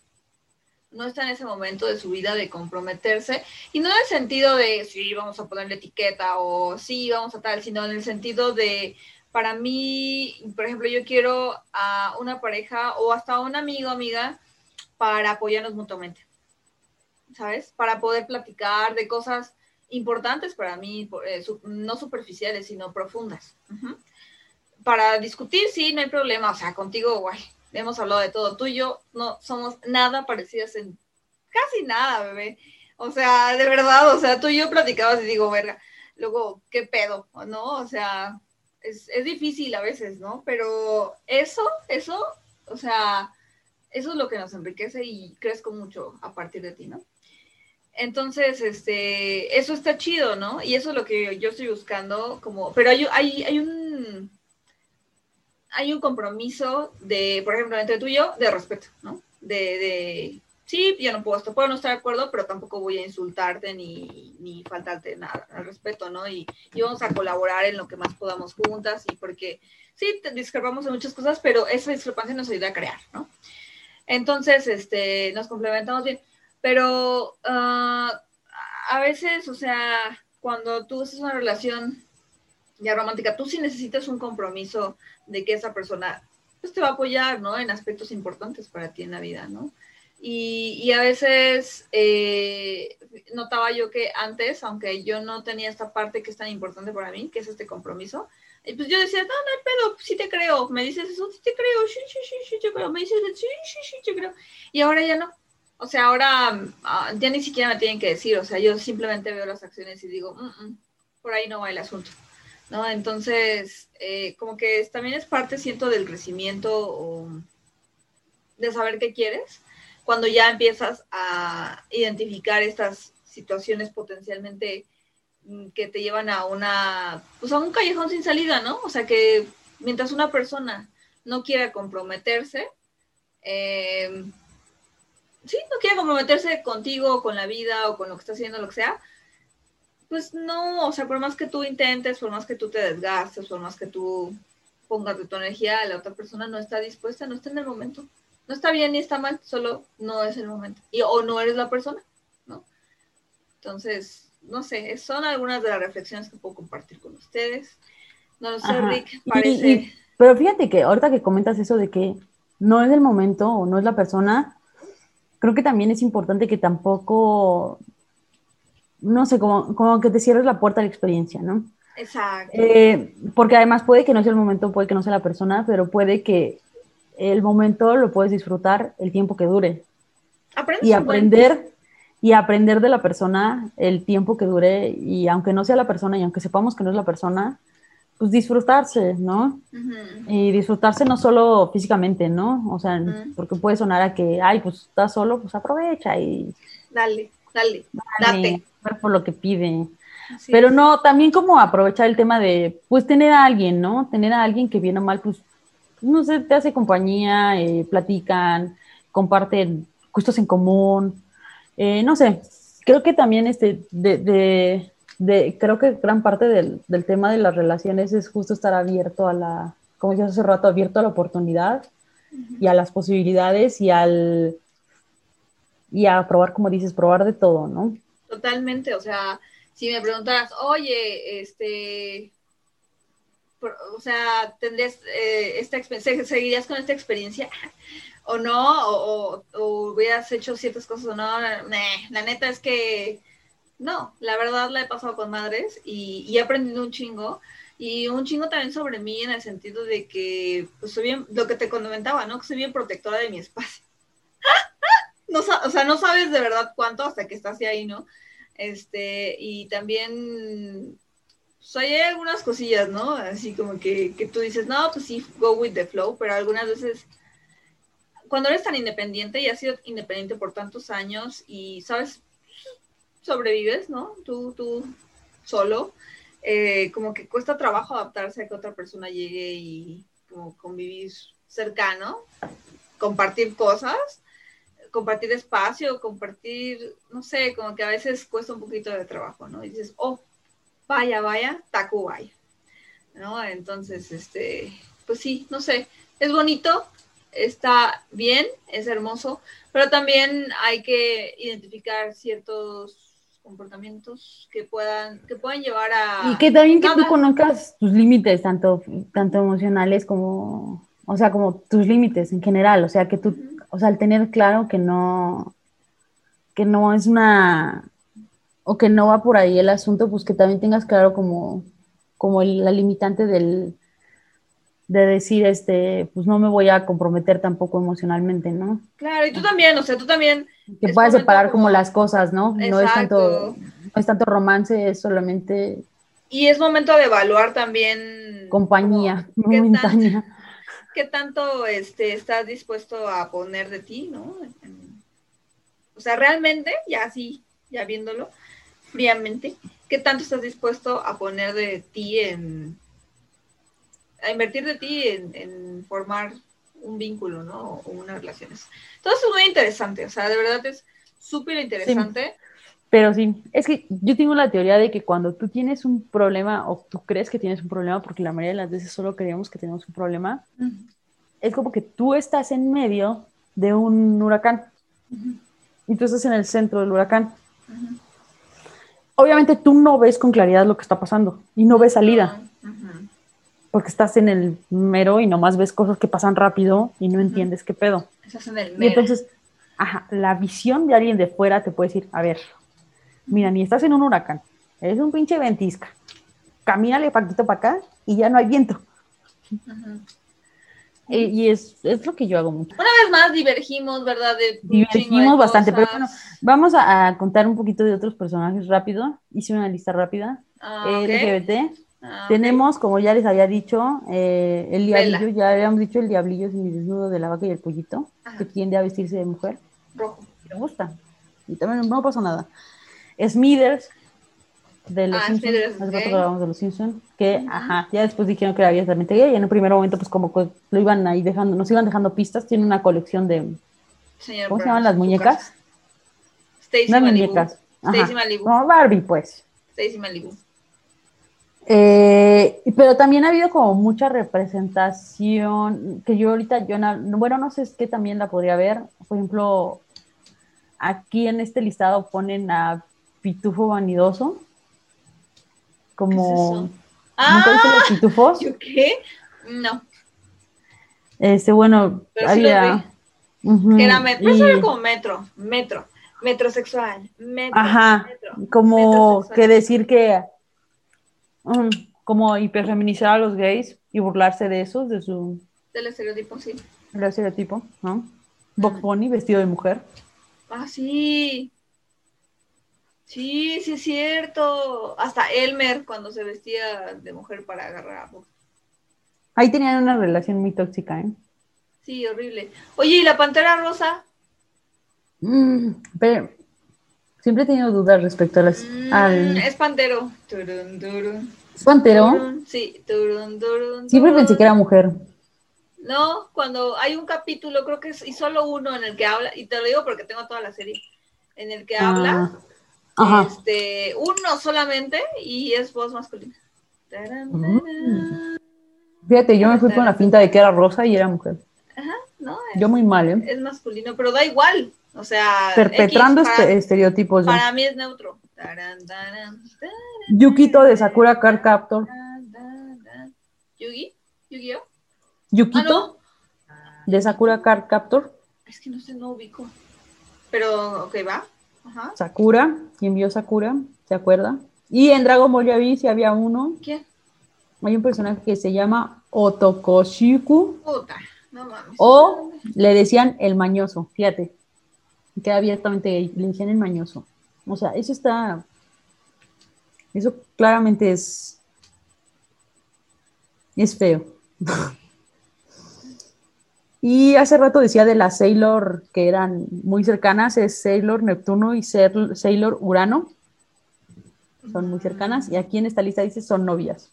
no está en ese momento de su vida de comprometerse, y no en el sentido de sí, vamos a ponerle etiqueta o sí, vamos a tal, sino en el sentido de, para mí, por ejemplo, yo quiero a una pareja o hasta a un amigo, amiga, para apoyarnos mutuamente, ¿sabes? Para poder platicar de cosas importantes para mí, eh, no superficiales, sino profundas. Para discutir, sí, no hay problema, o sea, contigo, guay, hemos hablado de todo. Tú y yo no somos nada parecidas en casi nada, bebé. O sea, de verdad, o sea, tú y yo platicabas y digo, verga, luego, ¿qué pedo? ¿No? O sea, es, es difícil a veces, ¿no? Pero eso, eso, o sea, eso es lo que nos enriquece y crezco mucho a partir de ti, ¿no? Entonces, este, eso está chido, ¿no? Y eso es lo que yo estoy buscando, como, pero hay, hay, hay un, hay un compromiso de, por ejemplo, entre tú y yo, de respeto, ¿no? De, de sí, yo no puedo, esto puedo no estar de acuerdo, pero tampoco voy a insultarte ni, ni faltarte nada al respeto, ¿no? Y, y, vamos a colaborar en lo que más podamos juntas y porque sí, discrepamos en muchas cosas, pero esa discrepancia nos ayuda a crear, ¿no? Entonces, este, nos complementamos bien, pero uh, a veces, o sea, cuando tú haces una relación ya romántica, tú sí necesitas un compromiso de que esa persona pues, te va a apoyar, ¿no? En aspectos importantes para ti en la vida, ¿no? Y, a veces eh, notaba yo que antes, aunque yo no tenía esta parte que es tan importante para mí, que es este compromiso, y pues yo decía, no, no hay pedo, sí te creo, me dices eso, sí te creo, sí, sí, sí, sí te creo, me dices, sí, sí, sí, te creo. Y ahora ya no. O sea, ahora ah, ya ni siquiera me tienen que decir, o sea, yo simplemente veo las acciones y digo, mm, mm, por ahí no va el asunto. ¿No? Entonces, eh, como que también es parte, siento, del crecimiento o de saber qué quieres, cuando ya empiezas a identificar estas situaciones potencialmente mm, que te llevan a una, pues a un callejón sin salida, ¿no? O sea que mientras una persona no quiera comprometerse, eh, sí, no quiere comprometerse contigo, con la vida o con lo que está haciendo, lo que sea, pues no, o sea, por más que tú intentes, por más que tú te desgastes, por más que tú pongas de tu energía, la otra persona no está dispuesta, no está en el momento. No está bien ni está mal, solo no es el momento. Y, o no eres la persona, ¿no? Entonces, no sé, son algunas de las reflexiones que puedo compartir con ustedes. No lo sé, Rick, parece... pero fíjate que ahorita que comentas eso de que no es el momento o no es la persona, creo que también es importante que tampoco no sé, como, como que te cierres la puerta a la experiencia, ¿no? Exacto. Eh, porque además puede que no sea el momento, puede que no sea la persona, pero puede que el momento lo puedes disfrutar el tiempo que dure. y aprender y aprender de la persona el tiempo que dure y aunque no sea la persona y aunque sepamos que no es la persona, pues disfrutarse, ¿no? Y disfrutarse no solo físicamente, ¿no? O sea, porque puede sonar a que, ay, pues estás solo, pues aprovecha y... Dale, dale, date por lo que pide. Pero no, también como aprovechar el tema de, pues tener a alguien, ¿no? Tener a alguien que viene o mal, pues, no sé, te hace compañía, eh, platican, comparten gustos en común, eh, no sé, creo que también este, de, de, creo que gran parte del, del, tema de las relaciones es justo estar abierto a la, como decía hace rato, abierto a la oportunidad y a las posibilidades y al, y a probar, como dices, probar de todo, ¿no? Totalmente, o sea, si me preguntaras, oye, este, o sea, ¿tendrías eh, esta experiencia, seguirías con esta experiencia [LAUGHS] o no? O, hubieras hecho ciertas cosas o no? la neta es que no, la verdad la he pasado con madres y, he aprendido un chingo. Y un chingo también sobre mí en el sentido de que, pues soy bien, lo que te comentaba, ¿no? Que soy bien protectora de mi espacio. [LAUGHS] no, o sea, no sabes de verdad cuánto hasta que estás ahí, ¿no? Este, y también, pues hay algunas cosillas, ¿no? Así como que, que tú dices, no, pues sí, go with the flow, pero algunas veces, cuando eres tan independiente y has sido independiente por tantos años y, ¿sabes? Sobrevives, ¿no? Tú, tú, solo. Eh, como que cuesta trabajo adaptarse a que otra persona llegue y como convivir cercano, compartir cosas compartir espacio, compartir, no sé, como que a veces cuesta un poquito de trabajo, ¿no? Y dices, oh, vaya, vaya, taco vaya, ¿no? Entonces, este, pues sí, no sé, es bonito, está bien, es hermoso, pero también hay que identificar ciertos comportamientos que puedan que puedan llevar a y que también que tú conozcas tus límites tanto tanto emocionales como o sea como tus límites en general o sea que tú o sea, al tener claro que no, que no es una, o que no va por ahí el asunto, pues que también tengas claro como, como la limitante del, de decir, este, pues no me voy a comprometer tampoco emocionalmente, ¿no? Claro, y tú también, o sea, tú también. Que puedas separar como... las cosas, ¿no? No es tanto, no es tanto romance, es solamente. Y es momento de evaluar también. Compañía momentánea qué tanto este, estás dispuesto a poner de ti, ¿no? O sea, realmente, ya así, ya viéndolo fríamente, ¿qué tanto estás dispuesto a poner de ti en, a invertir de ti en, formar un vínculo, ¿no? O unas relaciones. Todo es muy interesante, o sea, de verdad es súper interesante. Pero sí, es que yo tengo la teoría de que cuando tú tienes un problema o tú crees que tienes un problema, porque la mayoría de las veces solo creemos que tenemos un problema, es como que tú estás en medio de un huracán y tú estás en el centro del huracán. Obviamente tú no ves con claridad lo que está pasando y no ves salida. porque estás en el mero y nomás ves cosas que pasan rápido y no entiendes qué pedo. Estás en el Y mero. entonces, ajá, la visión de alguien de fuera te puede decir, a ver, mira, ni estás en un huracán, eres un pinche ventisca. Camínale paquito para acá y ya no hay viento. Ujú. Y, y es, es lo que yo hago mucho. Una vez más divergimos, ¿verdad? De de Divergimos bastante, pero bueno, vamos a, a contar un poquito de otros personajes rápido. Hice una lista rápida. Ah, Eh. LGBT. Ah. Tenemos, como ya les había dicho, eh, el Vela. diablillo, ya habíamos dicho el diablillo es mi desnudo de la vaca y el pollito, Ajá. que tiende a vestirse de mujer. rojo. Me gusta. Y también no pasa nada. Smithers, de los Ah, Simpsons, Smithers, de los Simpsons, que, ajá, ya después dijeron que era abiertamente gay, y en un primer momento, pues como que lo iban ahí dejando, nos iban dejando pistas, tiene una colección de, Señor ¿cómo se llaman las muñecas? Stacy Malibu. muñecas. Stacy Malibu. Como Barbie, pues. Stacy Malibu. Eh, pero también ha habido como mucha representación que yo ahorita, yo na- bueno, no sé es que también la podría ver. Por ejemplo, aquí en este listado ponen a Pitufo Vanidoso. Como. ¿Qué es eso? ¿Nunca Ah, los pitufos? ¿yo qué? No. Este, bueno, Pero sí había. Ujú, Que era metro. Eso y- era como metro. Metro. Metrosexual. Metro. Ajá, metro, como metrosexual. que decir que. mm, como hiperfeminizar a los gays y burlarse de esos, de su Del estereotipo, sí. el estereotipo, ¿no? Box Ajá. Bunny vestido de mujer. Ah, sí. Sí, sí es cierto. Hasta Elmer cuando se vestía de mujer para agarrar a. Ahí tenían una relación muy tóxica, ¿eh? Sí, horrible. Oye, ¿y la pantera rosa? Mm, pero siempre he tenido dudas respecto a las, Mm, al Es pantero. Turun, turun, pantero. turun. Sí, Siempre pensé que era mujer. No, cuando hay un capítulo, creo que es, y solo uno en el que habla, y te lo digo porque tengo toda la serie, en el que habla, Ah, ajá. este, uno solamente, y es voz masculina. Tarán, tarán. Fíjate, yo me fui con la finta de que era rosa y era mujer. No, es, Yo muy mal, ¿eh? es masculino, pero da igual. O sea, Perpetrando X, este- para, estereotipos. yo. para mí es neutro. Tarán, Yukito de Sakura Card Captor. ¿Yugi? ¿Yu-Gi-Oh? Yukito Ah, no. de Sakura Card Captor. Es que no sé, no ubico. Pero, ok, va. Ajá. Sakura, quien vio Sakura, ¿se acuerda? Y en Dragon Ball ya vi si había uno. ¿Quién? Hay un personaje que se llama Otokoshiku. Puta. No mames. O le decían el mañoso, fíjate. Queda abiertamente gay, le decían el mañoso. O sea, eso está. Eso claramente es. Es feo. [LAUGHS] y hace rato decía de las Sailor que eran muy cercanas: es Sailor Neptuno y Sail- Sailor Urano. Son muy cercanas. Y aquí en esta lista dice son novias.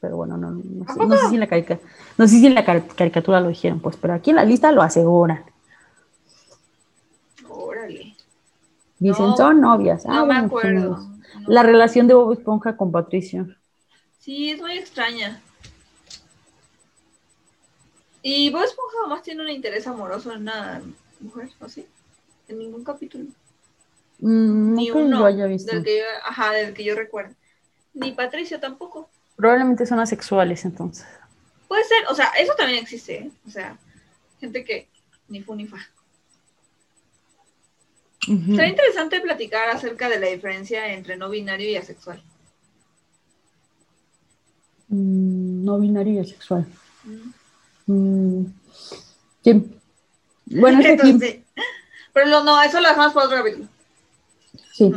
Pero bueno, no, no sé, no sé si en la carica- no sé si en la car- caricatura lo dijeron, pues, pero aquí en la lista lo aseguran. Órale. Dicen, No, son novias. Ah, No me acuerdo. pues. La relación de Bob Esponja con Patricio. Sí, es muy extraña. Y Bob Esponja jamás tiene un interés amoroso en una mujer, ¿o sí? En ningún capítulo. Mm, no Ni uno yo haya visto. del que yo, ajá, del que yo recuerdo. Ni Patricio tampoco. Probablemente son asexuales, entonces. Puede ser, o sea, eso también existe, ¿eh? O sea, gente que ni fu ni fa. Ujú. Será interesante platicar acerca de la diferencia entre no binario y asexual. Mm, no binario y asexual. Mm. Mm. Bueno, este pero lo- no, eso lo dejamos para otro capítulo. sí.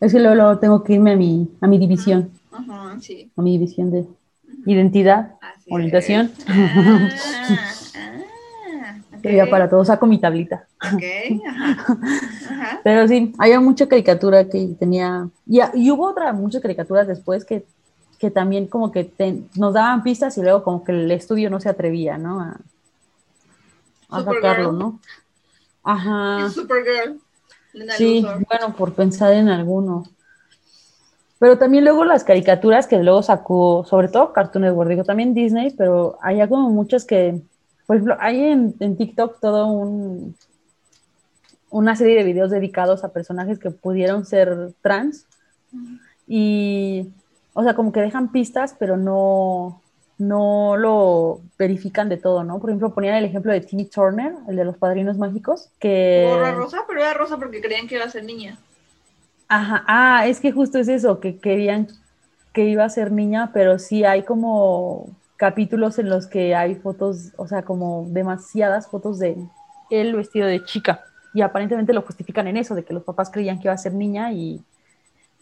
Es que luego, luego tengo que irme a mi, a mi división, ujú, sí. a mi división de identidad, Así orientación. Ah, ok, [LAUGHS] que ya para todo saco mi tablita. ok, ajá, [LAUGHS] ajá. Pero sí, había mucha caricatura que tenía. Y, y hubo otras muchas caricaturas después que, que también como que te- nos daban pistas y luego como que el estudio no se atrevía, ¿no? A, sacarlo, ¿no? Ajá. Supergirl. Sí, Luthor. bueno, por pensar en alguno. Pero también luego las caricaturas que luego sacó, sobre todo Cartoon Network, digo también Disney, pero había como muchas que, por ejemplo, hay en, en TikTok todo un una serie de videos dedicados a personajes que pudieron ser trans y o sea, como que dejan pistas, pero no, no lo verifican de todo, ¿no? Por ejemplo, ponían el ejemplo de Timmy Turner, el de los padrinos mágicos, que... Gorra rosa, pero era rosa porque creían que iba a ser niña. Ajá, ah, es que justo es eso, que querían que iba a ser niña, pero sí hay como capítulos en los que hay fotos, o sea, como demasiadas fotos de él vestido de chica. Y aparentemente lo justifican en eso, de que los papás creían que iba a ser niña y...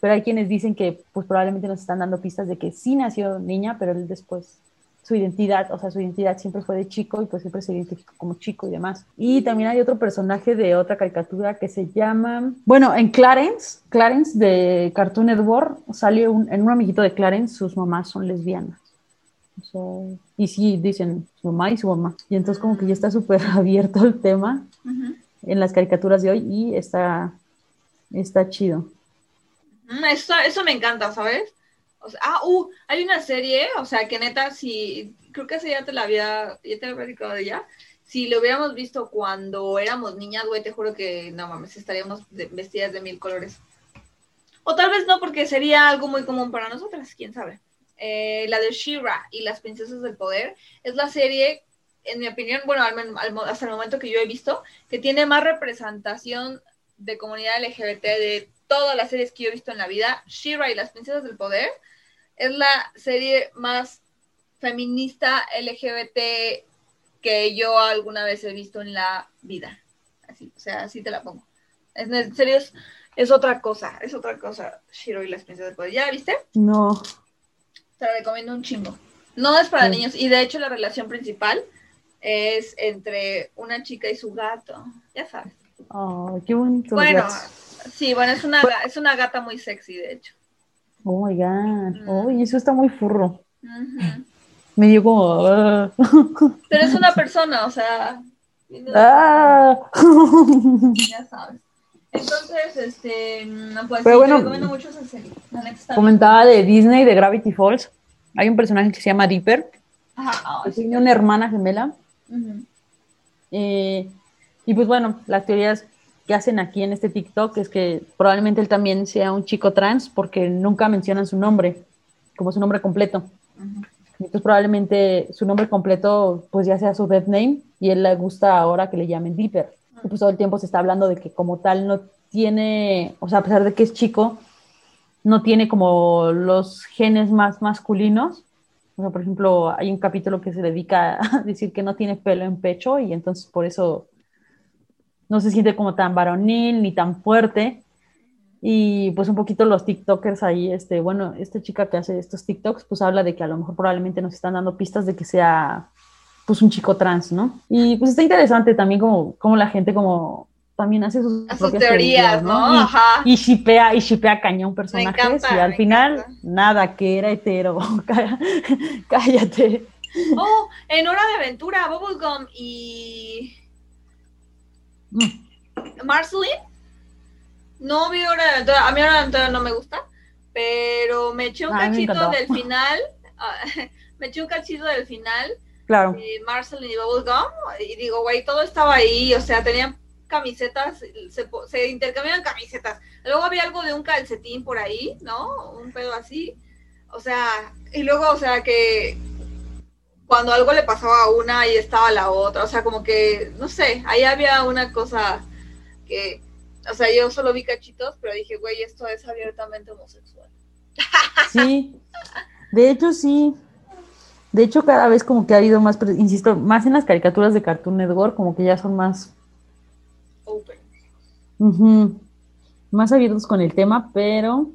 Pero hay quienes dicen que pues probablemente nos están dando pistas de que sí nació niña, pero él después su identidad, o sea, su identidad siempre fue de chico y pues siempre se identificó como chico y demás. Y también hay otro personaje de otra caricatura que se llama, bueno, en Clarence, Clarence de Cartoon Network, salió un, en un amiguito de Clarence, sus mamás son lesbianas. y sí, dicen su mamá y su mamá. Y entonces como que ya está súper [LAUGHS] abierto el tema en las caricaturas de hoy y está, está chido. Mm, eso, eso me encanta, ¿sabes? Ah, uh, hay una serie, o sea, que neta, si, creo que esa ya te la había, ya te había platicado de ella. Si lo hubiéramos visto cuando éramos niñas, güey, te juro que, no mames, estaríamos vestidas de mil colores. O tal vez no, porque sería algo muy común para nosotras, quién sabe. Eh, la de Shira y las princesas del poder es la serie, en mi opinión, bueno, hasta el momento que yo he visto, que tiene más representación de comunidad LGBT de todas las series que yo he visto en la vida. Shira y las princesas del poder es la serie más feminista LGBT que yo alguna vez he visto en la vida. Así, o sea, así te la pongo. Es, en serio, es, otra cosa, es otra cosa, Shiro y las princesas del poder. ¿Ya viste? No. Te la recomiendo un chingo. No es para niños, y de hecho la relación principal es entre una chica y su gato, ya sabes. Oh, qué bonito. Bueno, sí, bueno, es una, es una gata muy sexy, de hecho. Oh my god. Oh, eso está muy furro. Me dio como. Ah. Pero es una persona, o sea. [LAUGHS] Ah. Ya sabes. Entonces, este, pues Pero bueno, recomiendo mucho esa serie. Comentaba de Disney, de Gravity Falls. Hay un personaje que se llama Dipper. Ajá, que tiene una hermana gemela. Eh, y pues bueno, las teorías que hacen aquí en este TikTok es que probablemente él también sea un chico trans porque nunca mencionan su nombre, como su nombre completo. Entonces probablemente su nombre completo pues ya sea su dead name y él le gusta ahora que le llamen Dipper. Y pues todo el tiempo se está hablando de que como tal no tiene, o sea, a pesar de que es chico, no tiene como los genes más masculinos. O sea, por ejemplo, hay un capítulo que se dedica a [LAUGHS] decir que no tiene pelo en pecho y entonces por eso no se siente como tan varonil ni tan fuerte. Y pues un poquito los TikTokers ahí, este, bueno, esta chica que hace estos TikToks, pues habla de que a lo mejor probablemente nos están dando pistas de que sea pues un chico trans, ¿no? Y pues está interesante también como, como la gente como también hace sus, teorías, ¿no? Y, Ajá. y shipea, y shipea cañón personajes y al final nada, que era hetero, [LAUGHS] cállate. Oh, en Hora de Aventura, Bubblegum y. Marceline, no vi hora a mí hora de no me gusta, pero me eché un cachito del [LAUGHS] final, ah, [LAUGHS] me eché un cachito del final, claro. de Marceline y Bubblegum, y digo, güey, todo estaba ahí, o sea, tenían camisetas, se, se intercambiaban camisetas, luego había algo de un calcetín por ahí, ¿no? Un pedo así, o sea, y luego, o sea, que cuando algo le pasaba a una, ahí estaba la otra. O sea, como que, no sé, ahí había una cosa que, o sea, yo solo vi cachitos, pero dije, güey, esto es abiertamente homosexual. [LAUGHS] Sí, de hecho sí. De hecho, cada vez como que ha habido más, insisto, más en las caricaturas de Cartoon Network, como que ya son más... Open. Más abiertos con el tema, pero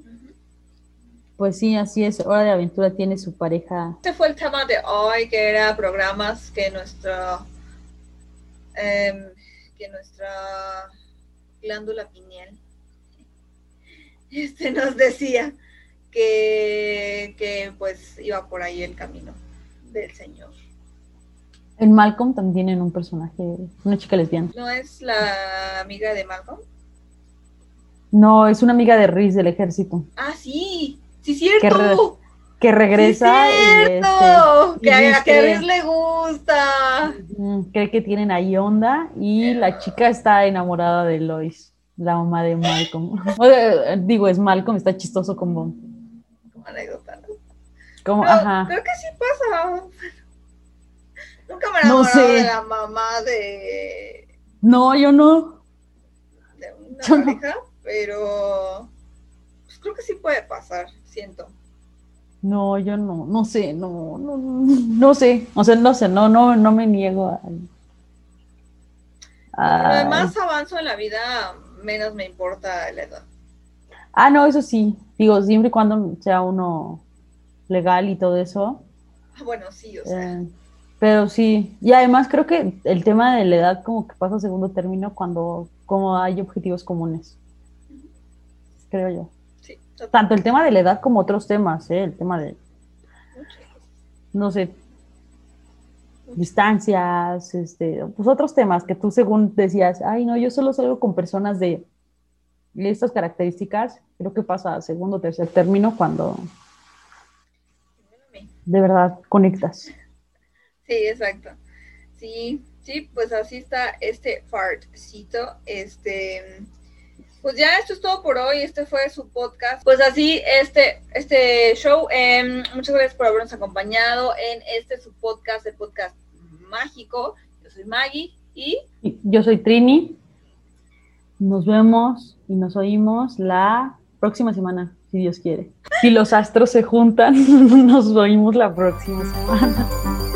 pues sí, así es. Hora de Aventura tiene su pareja. Este fue el tema de hoy, que era programas que nuestra em, que nuestra glándula pineal este nos decía que, que pues iba por ahí el camino del Señor. En Malcolm también tienen un personaje, una chica lesbiana. ¿No es la amiga de Malcolm? No, es una amiga de Riz del ejército. Ah, sí, Sí, cierto. Que, regresa y este, que a, que le gusta. Cree que tienen ahí onda y la chica está enamorada de Lois, la mamá de Malcolm. [LAUGHS] digo, es Malcolm, está chistoso como, como anécdota. Como, Pero ajá. Creo que sí pasa. Nunca me No enamorado sé. de la mamá de, No, yo no. de una Yo no. pareja, pero pues creo que sí puede pasar, siento. No, yo no, no sé, no, no, no sé, o sea, no sé, no, no, no me niego a, a- Lo más avanzo en la vida, menos me importa la edad. Ah, no, eso sí, digo, siempre y cuando sea uno legal y todo eso, Ah, bueno, sí, o sea. eh, pero sí, y además creo que el tema de la edad como que pasa a segundo término cuando como hay objetivos comunes, creo yo. Tanto el tema de la edad como otros temas, ¿eh? El tema de, no sé, distancias, este, pues otros temas que tú según decías, ay, no, yo solo salgo con personas de estas características, creo que pasa segundo o tercer término cuando de verdad conectas. Sí, exacto. Sí, sí, pues así está este fartcito. Este, pues ya esto es todo por hoy. Este fue su podcast. Pues así, este, este show. em, muchas gracias por habernos acompañado en este su podcast, el podcast mágico. Yo soy Maggie y Y Yo soy Trini. Nos vemos y nos oímos la próxima semana, si Dios quiere. Si los astros se juntan, [LAUGHS] nos oímos la próxima semana.